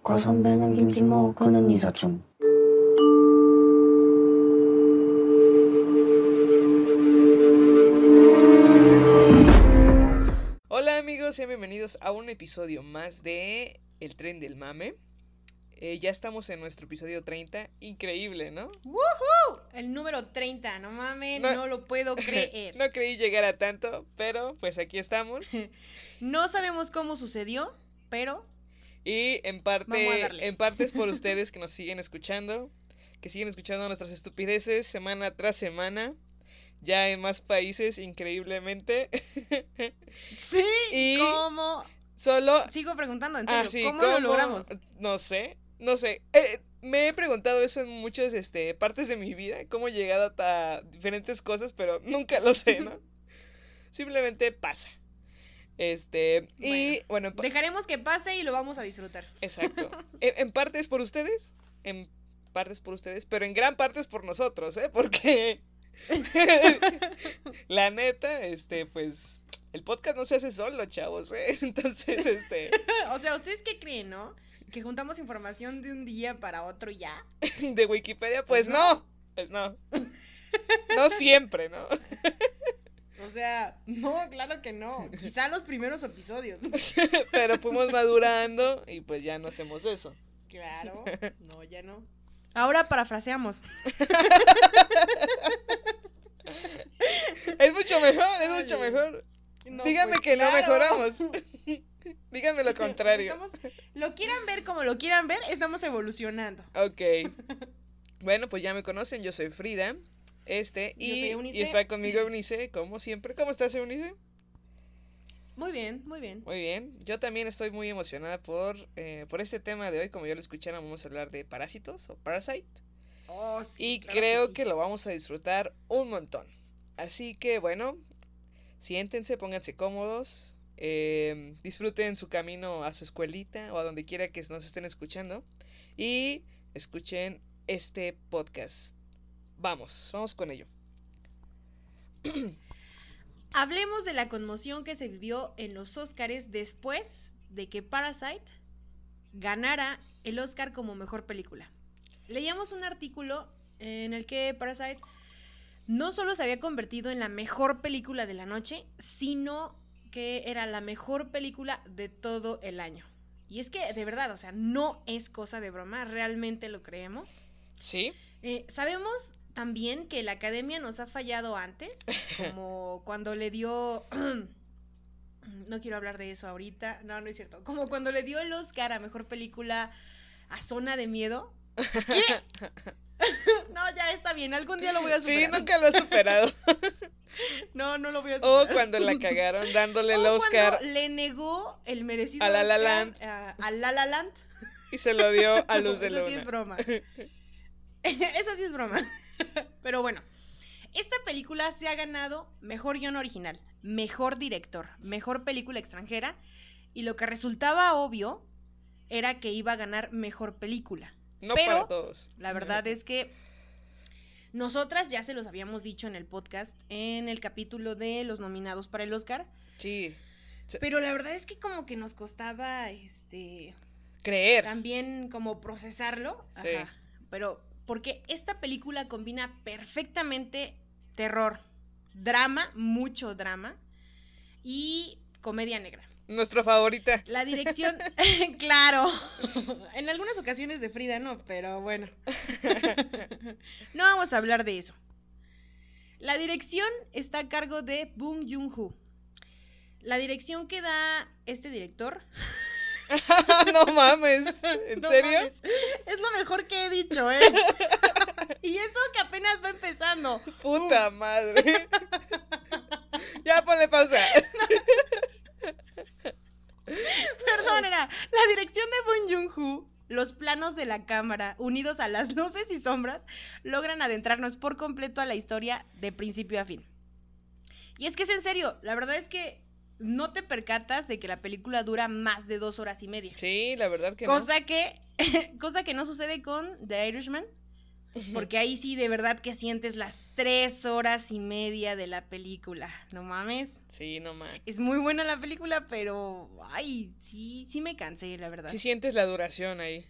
제시카 외동딸 일리노이 시카고 과선배는 김치모 그는 이사촌 Hola amigos, sean bienvenidos a un episodio más de El tren del mame. Eh, ya estamos en nuestro episodio 30. Increíble, ¿no? ¡Woohoo! El número 30, no mames, No. no, lo puedo creer. No creí llegar a tanto, pero pues aquí estamos. No sabemos cómo sucedió, pero y en parte, en parte es por ustedes que nos siguen escuchando, que siguen escuchando nuestras estupideces semana tras semana, ya en más países, increíblemente. sí, Y- ¿cómo? Solo Sigo preguntando, en Ah, ¿cómo, lo logramos? No sé, no sé. Eh, me he preguntado eso en muchas este, partes de mi vida, cómo he llegado a diferentes cosas, pero nunca lo sé, ¿no? Simplemente pasa. Este, y bueno, Dejaremos que pase y lo vamos a disfrutar. exacto. En, en parte es por ustedes, en parte es por ustedes, pero en gran parte es por nosotros, ¿eh? Porque la neta, este, pues, el podcast no se hace solo, chavos, ¿eh? Entonces, este... o sea, ¿ustedes qué creen, no? Que juntamos información de un día para otro ya. de Wikipedia, pues Pues no. no. Pues no. No siempre, ¿no? O sea, no, claro que no. Quizá los primeros episodios. Pero fuimos madurando y pues ya no hacemos eso. Claro, no, ya no. Ahora parafraseamos. Es mucho mejor, es Oye, mucho mejor. No, Dígame pues, que no mejoramos. Díganme lo contrario. Estamos- lo quieran ver como lo quieran ver, estamos evolucionando. Ok. Bueno, pues ya me conocen, yo soy Frida. Este, y, está conmigo Eunice, como siempre. ¿Cómo estás, Eunice? Muy bien, muy bien. Muy bien. Yo también estoy muy emocionada por, eh, por este tema de hoy. Como ya lo escucharon, vamos a hablar de parásitos o parasite. Oh, sí, Y claro creo sí. que lo vamos a disfrutar un montón. Así que bueno, siéntense, pónganse cómodos, eh, disfruten su camino a su escuelita o a donde quiera que nos estén escuchando y escuchen este podcast. Vamos, vamos con ello. Hablemos de la conmoción que se vivió en los Óscares después de que Parasite ganara el Oscar como mejor película. Leíamos un artículo en el que Parasite no solo se había convertido en la mejor película de la noche, sino que era la mejor película de todo el año. Y es que, de verdad, o sea, no es cosa de broma, realmente lo creemos. ¿Sí? Eh, Sabemos también que la academia nos ha fallado antes, como cuando le dio... no quiero hablar de eso ahorita, no, no es cierto. Como cuando le dio el Oscar a Mejor Película a Zona de Miedo. ¿Qué? no, ya está bien, algún día lo voy a Sí, superar. nunca lo he superado. No, no lo voy a o superar. cuando la cagaron dándole el O Oscar cuando le negó el merecido A La La Oscar Land. a, a La La Land. y se lo dio a Luz No, de eso sí es Luna. broma. Eso sí es broma. Pero bueno, esta película se ha ganado mejor guion original, mejor director, mejor película extranjera y lo que resultaba obvio era que iba a ganar mejor película. No Pero, para todos. La verdad es que nosotras ya se los habíamos dicho en el podcast, en el capítulo de los nominados para el Oscar, Sí. Pero la verdad es que como que nos costaba este Creer. también como procesarlo. Sí. Ajá. Pero porque esta película combina perfectamente terror, drama, mucho drama y comedia negra. Nuestra favorita. La dirección, claro, en algunas ocasiones de Frida no, pero bueno. no vamos a hablar de eso. La dirección está a cargo de Bong Joon-ho. La dirección que da este director no mames. ¿En No serio? mames, Es lo mejor que he dicho, ¿eh? y eso que apenas va empezando. Puta madre. ya ponle pausa. Perdón, era la dirección de Bong Joon-ho los planos de la cámara, unidos a las luces y sombras, logran adentrarnos por completo a la historia de principio a fin. Y es que es en serio, la verdad es que no te percatas de que la película dura más de dos horas y media. Sí, la verdad que cosa que cosa que no sucede con The Irishman no. porque ahí sí de verdad que sientes las tres horas y media de la película no mames Sí, no más. es muy buena la película pero ay sí sí me cansé la verdad Sí sientes la duración ahí.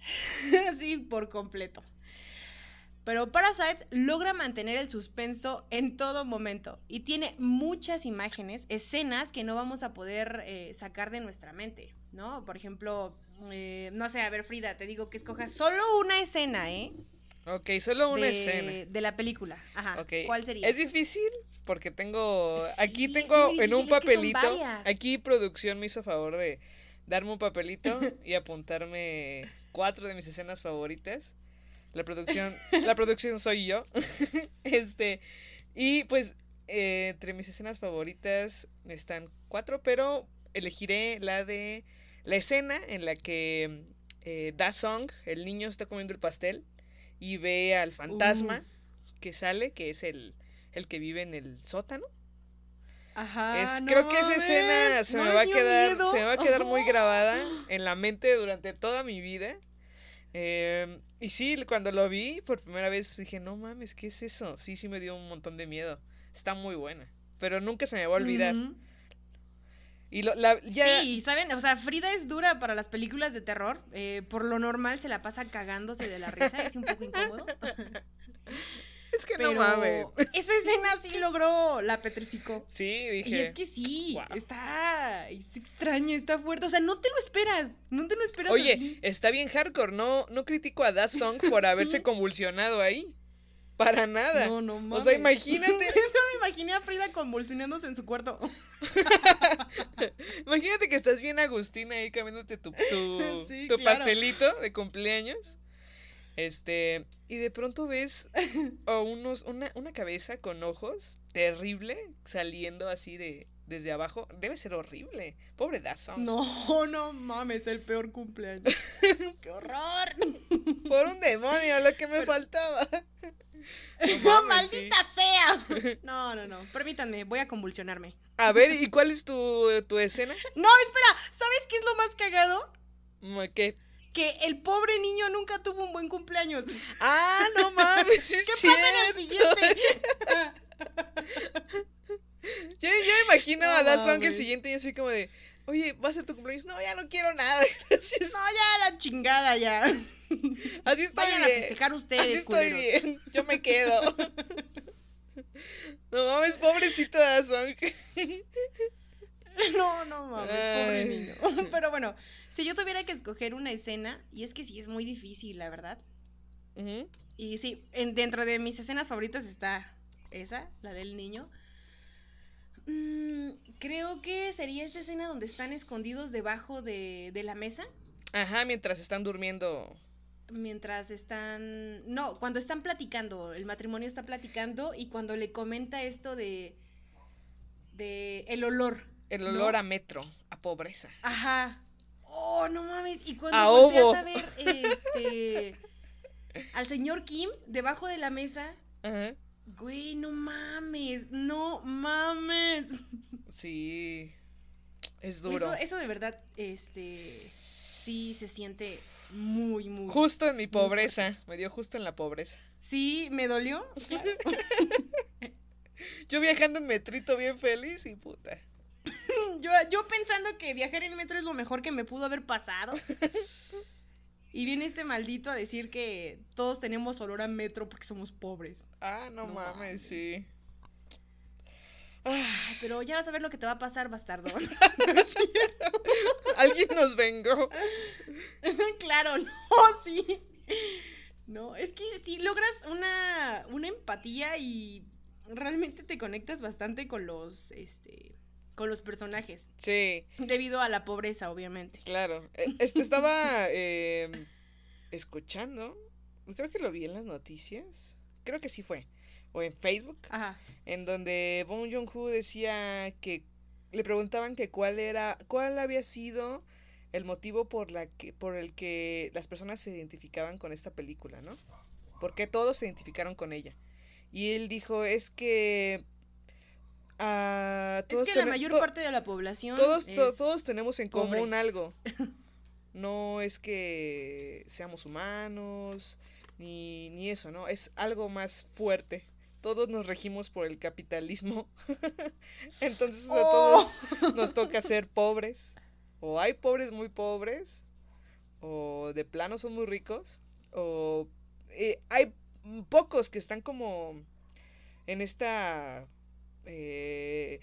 sí por completo pero Parasite logra mantener el suspenso en todo momento y tiene muchas imágenes, escenas que no vamos a poder eh, sacar de nuestra mente, ¿no? Por ejemplo, eh, no sé, a ver Frida, te digo que escojas solo una escena, ¿eh? Ok, solo una de, escena. de la película. Ajá. ¿Cuál sería? Es difícil porque tengo. Aquí Sí, tengo en un papelito. Aquí producción me hizo favor de darme un papelito y apuntarme cuatro de mis escenas favoritas. La producción, la producción soy yo. este. Y pues, eh, entre mis escenas favoritas están cuatro, pero elegiré la de. La escena en la que eh, Da Song, el niño, está comiendo el pastel y ve al fantasma Uf. que sale, que es el, el que vive en el sótano. Ajá. Es- no creo que esa escena se ¿no me va a quedar, miedo? se me va a quedar muy grabada en la mente durante toda mi vida. Em, y sí, cuando lo vi por primera vez dije, no mames, ¿qué es eso? Sí, sí me dio un montón de miedo. Está muy buena. Pero nunca se me va a olvidar. Y lo, la, ya, Sí, ¿saben? O sea, Frida es dura para las películas de terror. eh, por lo normal se la pasa cagándose de la risa, es un poco incómodo. es que Pero no mames. esa escena sí logró, la petrificó. Sí, dije. Y es que sí, está, es extraña, está fuerte. O sea, no te lo esperas, no te lo esperas Oye, así. está bien hardcore, no, no critico a Da Song por haberse convulsionado ahí. Para nada. No, no mames. O sea, imagínate, me imaginé a Frida convulsionándose en su cuarto. imagínate que estás bien Agustina ahí comiéndote tu, tu, Sí, tu claro. pastelito de cumpleaños. Este, y de pronto ves a unos, una, una cabeza con ojos terrible saliendo así de desde abajo. Debe ser horrible. Pobre Da Song. No, no mames, el peor cumpleaños. ¡Qué horror! Por un demonio, lo que me Pero- faltaba. ¡No, mames, sí. maldita sea! No, no, no. Permítanme, voy a convulsionarme. A ver, ¿y cuál es tu, tu escena? No, espera, ¿sabes qué es lo más cagado? Mm, ¿Qué? Que el pobre niño nunca tuvo un buen cumpleaños. Ah, no mames, ¿Qué pasa en el siguiente? Yo, yo imagino No a Da Song el siguiente y así como de, oye, ¿va a ser tu cumpleaños? No, ya no quiero nada, gracias. No, ya la chingada ya. Así estoy Vayan a bien. festejar ustedes, Así estoy culeros. bien, yo me quedo. No mames, pobrecito Da Song. No, no mames, pobre niño. Pero bueno, si yo tuviera que escoger una escena, y es que sí es muy difícil, la verdad. Y sí, en, dentro de mis escenas favoritas está esa, la del niño. Mm, creo que sería esta escena donde están escondidos debajo de, de la mesa. Ajá, mientras están durmiendo. Mientras están. No, cuando están platicando. El matrimonio está platicando. Y cuando le comenta esto de. de el olor. El ¿no? olor a metro, a pobreza. Ajá. Oh, no mames. Y cuando A volteas a ver este. al señor Kim debajo de la mesa. Ajá. Güey, no mames. No mames. Sí. Es duro. Eso, eso de verdad, este. Sí se siente muy, muy. Justo en mi pobreza. Me dio justo en la pobreza. Sí, me dolió. claro. Yo viajando en metrito bien feliz y puta. Yo, yo pensando que viajar en metro es lo mejor que me pudo haber pasado. Y viene este maldito a decir que todos tenemos olor a metro porque somos pobres. Ah, no, No mames, mames. sí. Ay, pero ya vas a ver lo que te va a pasar, bastardo. alguien nos vengó. claro, no, sí. No, es que si logras una, una empatía y realmente te conectas bastante con los, este, con los personajes. Sí, Debido a la pobreza, obviamente. claro. Este estaba eh, escuchando. Creo que lo vi en las noticias. Creo que sí fue. O en Facebook. Ajá. En donde Bong Joon-ho decía que le preguntaban que cuál era, cuál había sido el motivo por, la que, por el que las personas se identificaban con esta película, ¿no? Porque todos se identificaron con ella. Y él dijo, es que... ah, Es que la mayor parte de la población. todos, to- todos tenemos en pobre. común algo. No es que seamos humanos, ni, ni eso, ¿no? Es algo más fuerte. Todos nos regimos por el capitalismo. Entonces a ¡Oh! todos nos toca ser pobres. O hay pobres muy pobres, o de plano son muy ricos, o eh, hay pocos que están como en esta eh,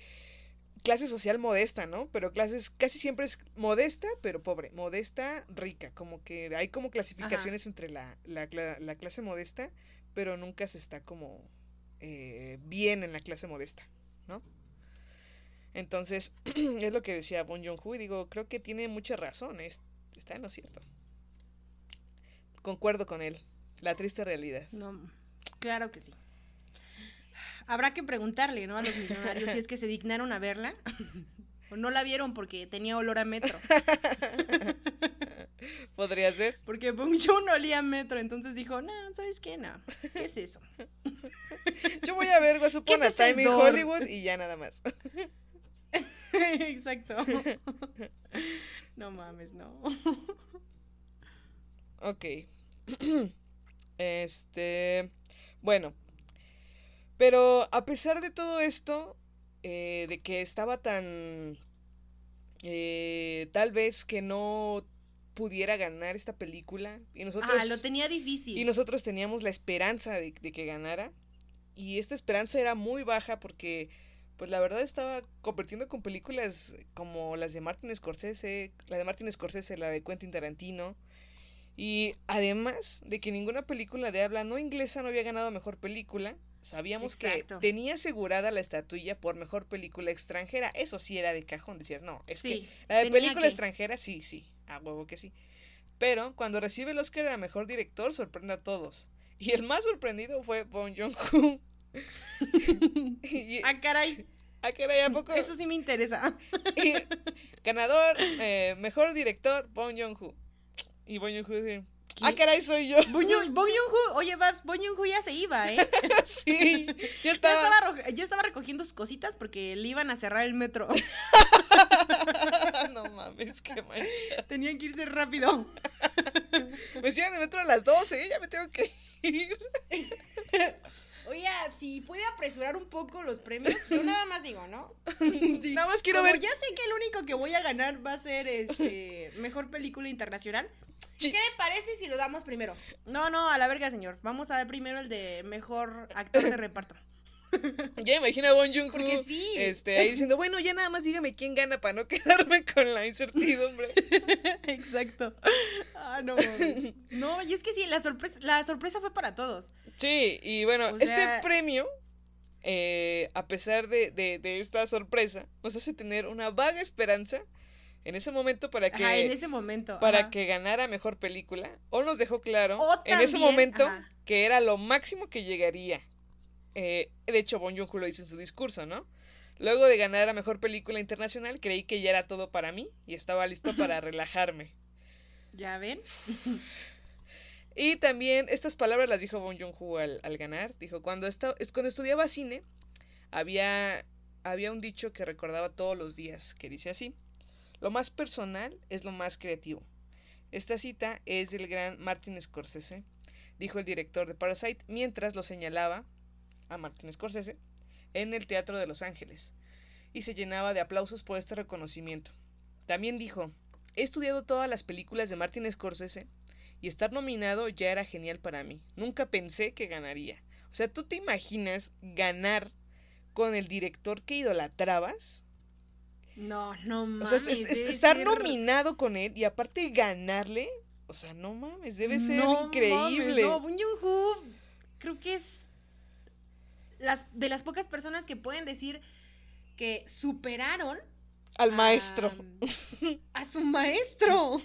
clase social modesta, ¿no? Pero clases casi siempre es modesta, pero pobre, modesta, rica, como que hay como clasificaciones entre la, la, cla- la clase modesta, pero nunca se está como eh, bien en la clase modesta, ¿no? Entonces, es lo que decía Bon Joon-ho y digo, creo que tiene mucha razón, es- está en lo cierto. Concuerdo con él, la triste realidad. No, claro que sí. Habrá que preguntarle, ¿no? A los millonarios si es que se dignaron a verla. o no la vieron porque tenía olor a metro. Podría ser. Porque Bong Joon olía a metro, entonces dijo, no, ¿sabes qué? No, ¿qué es eso? Yo voy a ver Upon ¿Qué a Time in? Hollywood y ya nada más. Exacto. No mames, no. Ok. Este. Bueno. Pero a pesar de todo esto, eh, de que estaba tan. eh, tal vez que no pudiera ganar esta película. Y nosotros. Ah, lo tenía difícil. Y nosotros teníamos la esperanza de, de que ganara. Y esta esperanza era muy baja porque, pues la verdad estaba compitiendo con películas como las de Martin Scorsese, la de Martin Scorsese, la de Quentin Tarantino. Y además de que ninguna película de habla no inglesa no había ganado mejor película, sabíamos Exacto. que tenía asegurada la estatuilla por mejor película extranjera. Eso sí era de cajón, decías, no, es que la de película que. extranjera, sí, sí, a huevo que sí. Pero cuando recibe el Oscar a mejor director, sorprende a todos. Y el más sorprendido fue Bong Joon-ho. y, ah, caray, ah, caray, ¿a poco? eso sí me interesa. Y ganador, eh, mejor director, Bong Joon-ho. Y Bong Joon-ho dice, ah, ¿Qué? caray, soy yo. Bong Joon- Bong Joon-ho, oye, Babs, Bong Joon-ho ya se iba, ¿eh? sí, ya estaba. ya estaba recogiendo sus cositas porque le iban a cerrar el metro. no mames, qué mancha. Tenían que irse rápido. Me cierran el metro a las 12, ya me tengo que ir. Oye, si puede apresurar un poco los premios, yo nada más digo, ¿no? Sí, Nada más quiero como ver ya sé que el único que voy a ganar va a ser este mejor película internacional. Sí. ¿Qué le parece si lo damos primero? No, no, a la verga, señor. Vamos a dar primero el de mejor actor de reparto. Ya imagino a Bon Porque sí. este, ahí diciendo, bueno, ya nada más dígame quién gana para no quedarme con la incertidumbre. Exacto. Ah, no. No, y es que sí, la sorpresa, la sorpresa fue para todos. Sí, y bueno, O este premio, eh, a pesar de, de, de esta sorpresa, nos hace tener una vaga esperanza en ese momento para que, Ajá, en ese momento. para ajá. que ganara mejor película. O nos dejó claro en ese momento ajá. que era lo máximo que llegaría. Eh, de hecho, Bon Joon-ho lo dice en su discurso, ¿no? Luego de ganar a mejor película internacional, creí que ya era todo para mí y estaba listo para relajarme. ¿Ya ven? Y también estas palabras las dijo Bon Joon-ho al, al ganar. Dijo, cuando, esta- es- cuando estudiaba cine, había, había un dicho que recordaba todos los días, que dice así, lo más personal es lo más creativo. Esta cita es del gran Martin Scorsese, dijo el director de Parasite, mientras lo señalaba a Martin Scorsese en el Teatro de Los Ángeles, y se llenaba de aplausos por este reconocimiento. También dijo, he estudiado todas las películas de Martin Scorsese, y estar nominado ya era genial para mí. Nunca pensé que ganaría. O sea, ¿tú te imaginas ganar con el director que idolatrabas? No, no O mames. sea, es- es- debe estar ser- nominado con él y aparte ganarle. O sea, no mames, debe ser No increíble. mames, no, Joon-ho creo que es las, de las pocas personas que pueden decir que superaron Al maestro. A su maestro.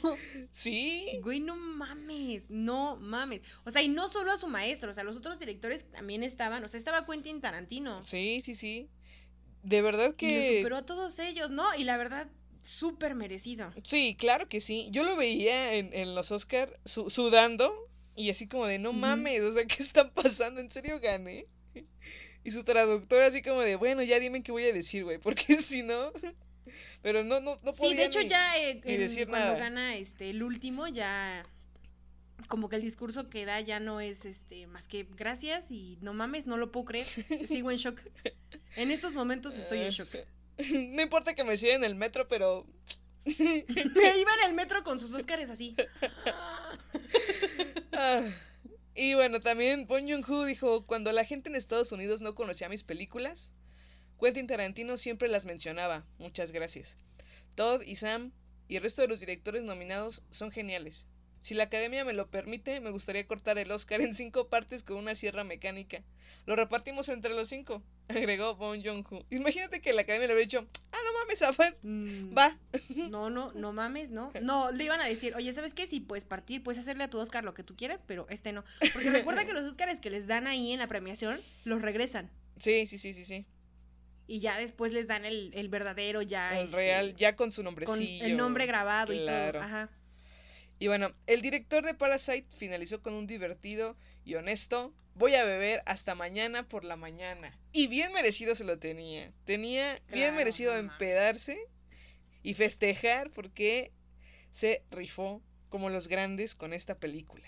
Sí. Güey, no mames, no mames. O sea, y no solo a su maestro, o sea, los otros directores también estaban, o sea, estaba Quentin Tarantino. Sí, sí, sí. De verdad Y que. superó a todos ellos, ¿no? Y la verdad, súper merecido. Sí, claro que sí. Yo lo veía en, en los Oscar sudando y así como de, no mames, o sea, ¿qué está pasando? ¿En serio gané? Y su traductor así como de, bueno, ya dime qué voy a decir, güey, porque si no... Pero no, no, no podía Sí, de hecho ni- ya eh, ni en- decir cuando nada. gana este el último ya como que el discurso que da ya no es este más que gracias y no mames, no lo puedo creer. Sigo en shock. En estos momentos estoy en shock. No importa que me siga en el metro, pero... Iba en el metro con sus Óscares así. Ah, Y bueno, también Bong Joon-ho dijo, cuando la gente en Estados Unidos no conocía mis películas, Quentin Tarantino siempre las mencionaba. Muchas gracias. Todd y Sam y el resto de los directores nominados son geniales. Si la academia me lo permite, me gustaría cortar el Oscar en cinco partes con una sierra mecánica. Lo repartimos entre los cinco, agregó Bong Joon-ho. Imagínate que la academia le hubiera dicho, ah, no mames, a ver, Mm, va. No, no, no mames, ¿no? No, le iban a decir, oye, ¿sabes qué? Si puedes partir, puedes hacerle a tu Oscar lo que tú quieras, pero este no. Porque recuerda que los Oscars que les dan ahí en la premiación, los regresan. Sí, sí, sí, sí, sí. Y ya después les dan el, el verdadero, ya. El este, real, ya con su Con nombrecillo. el nombre grabado y claro. todo. Ajá. Y bueno, el director de Parasite finalizó con un divertido y honesto. Voy a beber hasta mañana por la mañana. Y bien merecido se lo tenía. Tenía bien merecido empedarse y festejar porque se rifó como los grandes con esta película.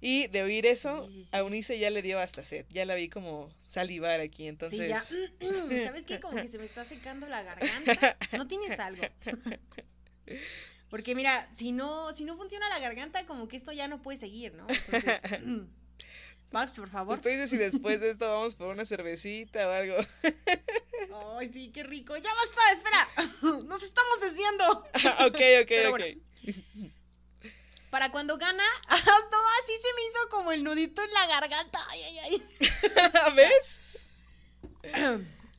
Y de oír eso, Sí, sí, sí. a Unice ya le dio hasta sed. Ya la vi como salivar aquí, entonces... Sí, ya. mm, ¿Sabes qué? Como que se me está secando la garganta. ¿No tienes algo? Porque mira, si no, si no funciona la garganta, como que esto ya no puede seguir, ¿no? Entonces, Pax, por favor. Estoy diciendo si después de esto vamos por una cervecita o algo. Ay, sí, qué rico. Ya basta, espera. Nos estamos desviando. ok, ok, Pero ok. bueno. Para cuando gana, no, así se me hizo como el nudito en la garganta. Ay, ay, ay. ¿Ves?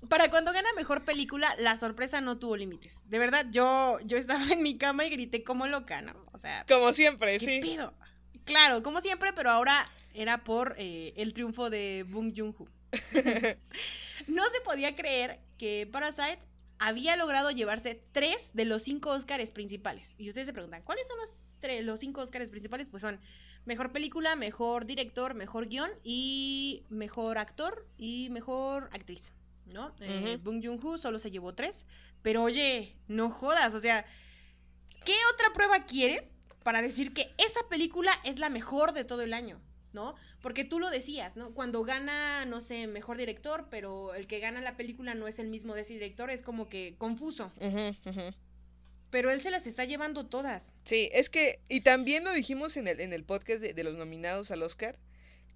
Para cuando gana mejor película, la sorpresa no tuvo límites. De verdad, yo, yo estaba en mi cama y grité como loca, ¿no? O sea, Como siempre, ¿qué sí. pido? Claro, como siempre, pero ahora era por eh, el triunfo de Bong Joon-ho. no se podía creer que Parasite había logrado llevarse tres de los cinco Oscars principales. Y ustedes se preguntan, ¿cuáles son los, tre- los cinco Oscars principales? Pues son mejor película, mejor director, mejor guion y mejor actor y mejor actriz. ¿No? Eh, Ujú. Bong Joon-ho solo se llevó tres. Pero oye, no jodas, o sea, ¿qué otra prueba quieres para decir que esa película es la mejor de todo el año? ¿No? Porque tú lo decías, ¿no? Cuando gana, no sé, mejor director, pero el que gana la película no es el mismo de ese director, es como que confuso. Pero él se las está llevando todas. Sí, es que, y también lo dijimos en el, en el podcast de, de los nominados al Oscar,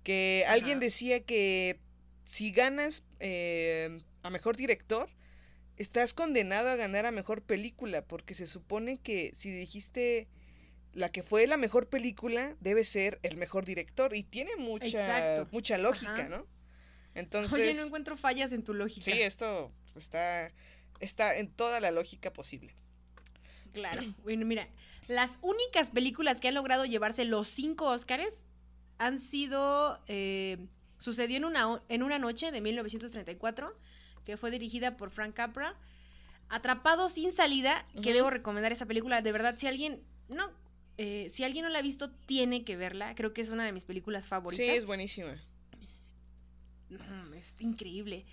que alguien decía que si ganas eh, a mejor director, estás condenado a ganar a mejor película, porque se supone que si dijiste la que fue la mejor película, debe ser el mejor director, y tiene mucha, Exacto. mucha lógica, Ajá. ¿no? Entonces, Oye, no encuentro fallas en tu lógica. sí, esto está, está en toda la lógica posible. Claro. Bueno, mira, las únicas películas que han logrado llevarse los cinco Óscares han sido. eh, sucedió en una, en una noche de 1934, que fue dirigida por Frank Capra. Atrapado sin salida, que debo recomendar esa película. De verdad, si alguien. No. eh, si alguien no la ha visto, tiene que verla. Creo que es una de mis películas favoritas. Sí, es buenísima. Mm, Es increíble.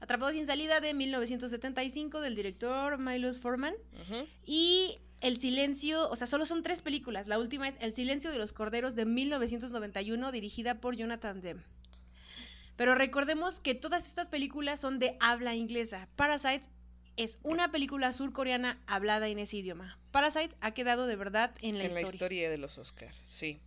Atrapado sin salida de 1975 del director Milos Forman. Ujú. Y El silencio, o sea, solo son tres películas. La última es El silencio de los corderos de 1991, dirigida por Jonathan Demme. Pero recordemos que todas estas películas son de habla inglesa. Parasite es una película surcoreana hablada en ese idioma. Parasite ha quedado de verdad en la en historia. la historia de los Oscars, sí.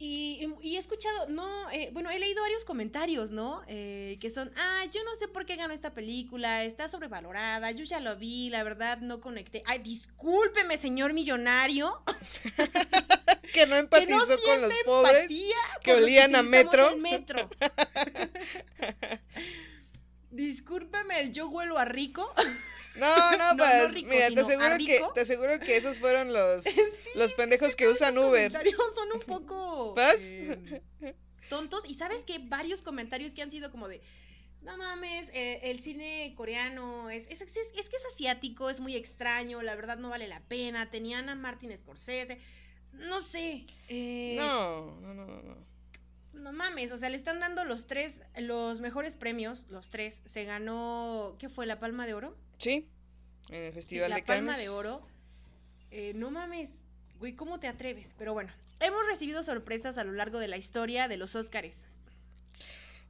Y, y he escuchado, no, eh, bueno, he leído varios comentarios, ¿no? Eh, que son, ah, yo no sé por qué ganó esta película, está sobrevalorada, yo ya lo vi, la verdad no conecté. Ay, discúlpeme, señor millonario, Que no que empatizó no con los pobres. que olían a metro. metro. Discúlpeme, el yo huelo a rico. No, no, No, no pues, rico, mira, te aseguro que te aseguro que esos fueron los Sí, los pendejos que usan Uber. comentarios son un poco eh, tontos. Y sabes que varios comentarios que han sido como de, No mames, eh, el cine coreano es es, es, es que es asiático, es muy extraño, la verdad no vale la pena. Tenían a Martin Scorsese, no sé. eh, No, no, no, no, no. Mames, o sea, le están dando los tres, los mejores premios, los tres. Se ganó, ¿qué fue? ¿La Palma de Oro? Sí, en el Sí, Festival la de Palma Cannes. de Oro. Eh, no mames, güey, ¿cómo te atreves? Pero bueno, hemos recibido sorpresas a lo largo de la historia de los Óscares.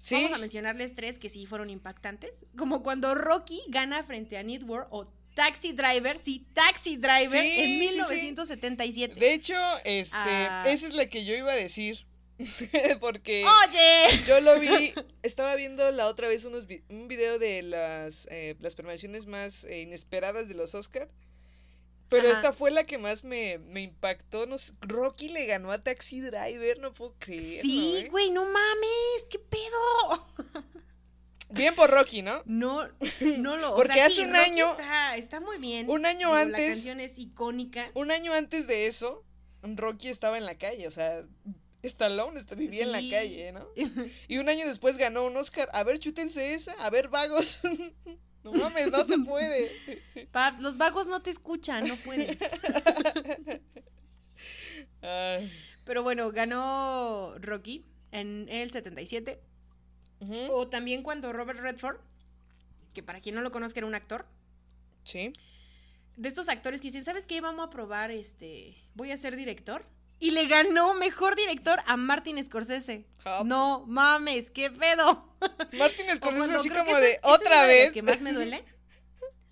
Sí, Vamos a mencionarles tres que sí fueron impactantes. Como cuando Rocky gana frente a Need War o Taxi Driver, sí, Taxi Driver Sí, sí, en sí. 1977. de hecho, este, Ah. esa es la que yo iba a decir. Porque Oye, yo lo vi, estaba viendo la otra vez unos vi- un video de las, eh, las premiaciones más eh, inesperadas de los Oscar. Pero Ajá. esta fue la que más me, me impactó. No sé, Rocky le ganó a Taxi Driver, no puedo creerlo. sí, ¿eh? güey, no mames, qué pedo. Bien por Rocky, ¿no? No, no lo. o Porque sea, hace sí, un Rocky año- Está, está muy bien. Un año Digo, La antes, canción es icónica. un año antes de eso, Rocky estaba en la calle, o sea, Stallone vivía en la calle, ¿no? Y un año después ganó un Oscar. A ver, chútense esa, a ver, vagos. No mames, no se puede. Paps, los vagos no te escuchan, no puedes. Ay, Pero bueno, ganó Rocky en el 77. ujú, O también cuando Robert Redford, que para quien no lo conozca era un actor, Sí. de estos actores que dicen, ¿sabes qué? Vamos a probar, este, voy a ser director. Y le ganó mejor director a Martin Scorsese. No mames, qué pedo. Martin Scorsese así como de otra de las vez. que más me duele.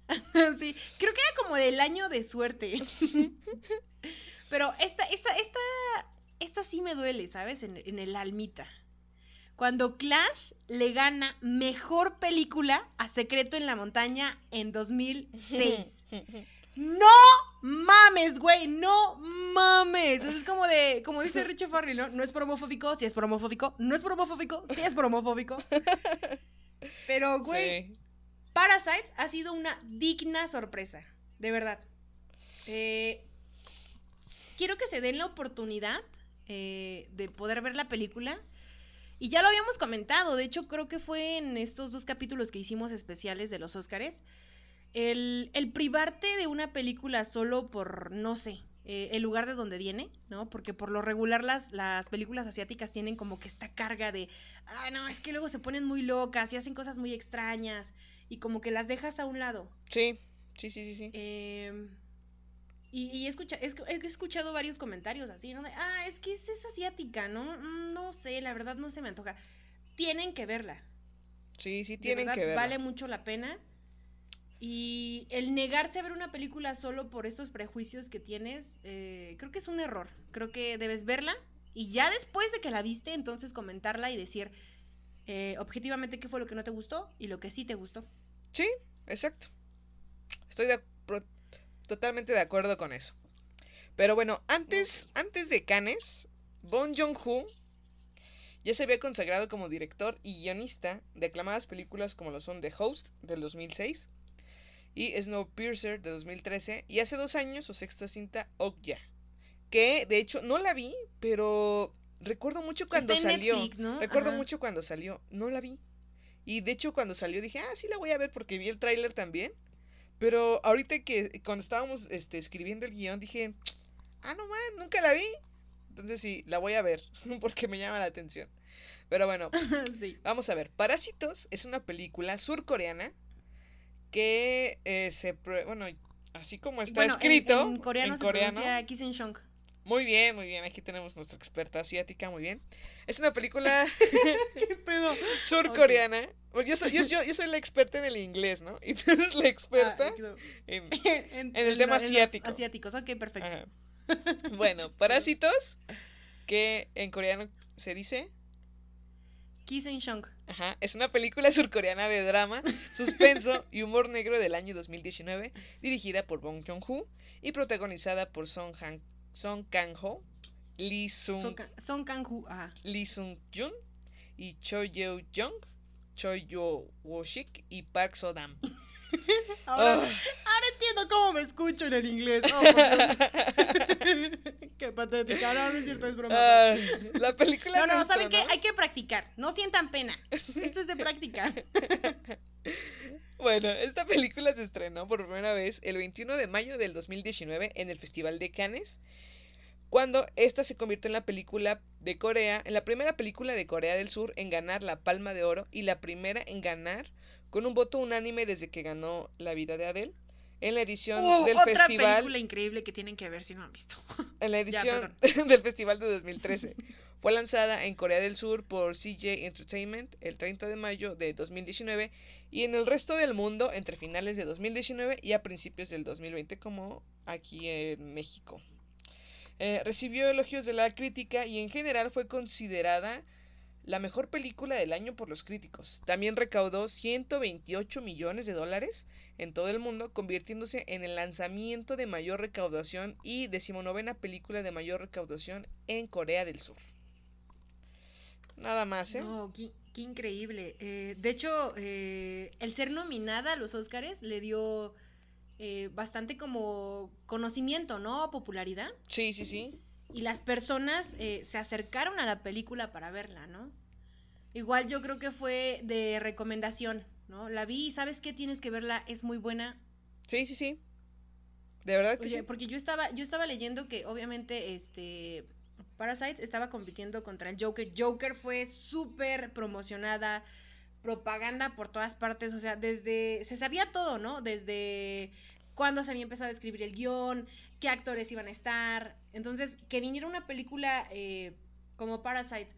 sí, creo que era como del año de suerte. Pero esta, esta, esta, esta sí me duele, ¿sabes? En, en el almita. Cuando Clash le gana mejor película a Secreto en la Montaña en 2006. ¡No mames, güey! ¡No mames! Entonces es como de, como dice Richie Farrell, ¿no? No es promofóbico, si es promofóbico, no es promofóbico, si es promofóbico. Pero, güey, Sí. Parasites ha sido una digna sorpresa, de verdad. Eh, quiero que se den la oportunidad eh, de poder ver la película. Y ya lo habíamos comentado, de hecho creo que fue en estos dos capítulos que hicimos especiales de los Óscares. El, el privarte de una película solo por, no sé, eh, el lugar de donde viene, ¿no? Porque por lo regular las, las películas asiáticas tienen como que esta carga de, ah, no, es que luego se ponen muy locas y hacen cosas muy extrañas y como que las dejas a un lado. Sí, sí, sí, sí, sí. Eh, y y he, escucha- es- he escuchado varios comentarios así, ¿no? De, ah, es que es, es asiática, ¿no? Mm, No sé, la verdad no se me antoja. Tienen que verla. Sí, sí, de tienen verdad, que verla. Vale mucho la pena. Y el negarse a ver una película solo por estos prejuicios que tienes, eh, creo que es un error. Creo que debes verla y ya después de que la viste, entonces comentarla y decir eh, objetivamente qué fue lo que no te gustó y lo que sí te gustó. Sí, exacto. Estoy de pro- totalmente de acuerdo con eso. Pero bueno, antes, antes de Cannes, Bon Joon-ho ya se había consagrado como director y guionista de aclamadas películas como lo son The Host del 2006 y Snowpiercer de 2013 y hace dos años su sexta cinta Okja, que de hecho no la vi, pero recuerdo mucho cuando Está salió. Netflix, ¿no? Recuerdo Ajá. mucho cuando salió, no la vi. Y de hecho cuando salió dije, ah, sí la voy a ver porque vi el tráiler también. Pero ahorita que cuando estábamos este, escribiendo el guion dije, ah, no man, nunca la vi. Entonces sí, la voy a ver porque me llama la atención. Pero bueno, sí. vamos a ver. Parásitos es una película surcoreana que eh, se... Bueno, así como está Bueno, escrito en, coreano en se coreano, pronuncia muy bien, muy bien. Aquí tenemos nuestra experta asiática, muy bien. Es una película ¿Qué pedo? surcoreana. Bueno, yo, soy, yo, yo, yo soy la experta en el inglés, ¿no? Y tú eres la experta Ah, quedó. en... en, el tema asiático. asiáticos, ok, perfecto. Ajá. Bueno, Parásitos, que en coreano se dice... Kiss and Shong. Ajá, es una película surcoreana de drama, suspenso y humor negro del año 2019, dirigida por Bong Joon-ho y protagonizada por Song, Han, Song Kang-ho, Lee Sung, Son, Ka- Son Kang-ho. Lee Sung-jun y Choi Yeo-jung, Choi Yo-wo-shik y Park So-dam. Ahora, Ah. ahora entiendo cómo me escucho en el inglés. Oh. Qué patética. No, no es cierto, es broma. Ah, la película No, no, ¿saben qué? Hay que practicar. No sientan pena. Esto es de práctica. Bueno, esta película se estrenó por primera vez el 21 de mayo del 2019 en el Festival de Cannes, cuando esta se convirtió en la película de Corea, en la primera película de Corea del Sur en ganar la Palma de Oro y la primera en ganar con un voto unánime desde que ganó La vida de Adele en la edición Oh, del otra festival película increíble que tienen que ver si no han visto. en la Ya, edición del festival de 2013. Fue lanzada en Corea del Sur por CJ Entertainment el 30 de mayo de 2019 y en el resto del mundo entre finales de 2019 y a principios del 2020 como aquí en México. Eh, recibió elogios de la crítica y en general fue considerada la mejor película del año por los críticos. También recaudó 128 millones de dólares en todo el mundo, convirtiéndose en el lanzamiento de mayor recaudación y decimonovena película de mayor recaudación en Corea del Sur. Nada más, ¿eh? No, qué, qué increíble. Eh, de hecho, eh, el ser nominada a los Óscares le dio eh, bastante como conocimiento, ¿no? Popularidad. Sí, sí, sí. Y las personas eh, se acercaron a la película para verla, ¿no? Igual yo creo que fue de recomendación, ¿no? La vi y sabes qué tienes que verla, es muy buena. Sí, sí, sí. De verdad que Oye, sí. porque yo estaba, yo estaba leyendo que obviamente este Parasite estaba compitiendo contra el Joker. Joker fue súper promocionada, propaganda por todas partes, o sea, desde, se sabía todo, ¿no? Desde cuándo se había empezado a escribir el guion, qué actores iban a estar. Entonces, que viniera una película eh, como Parasite,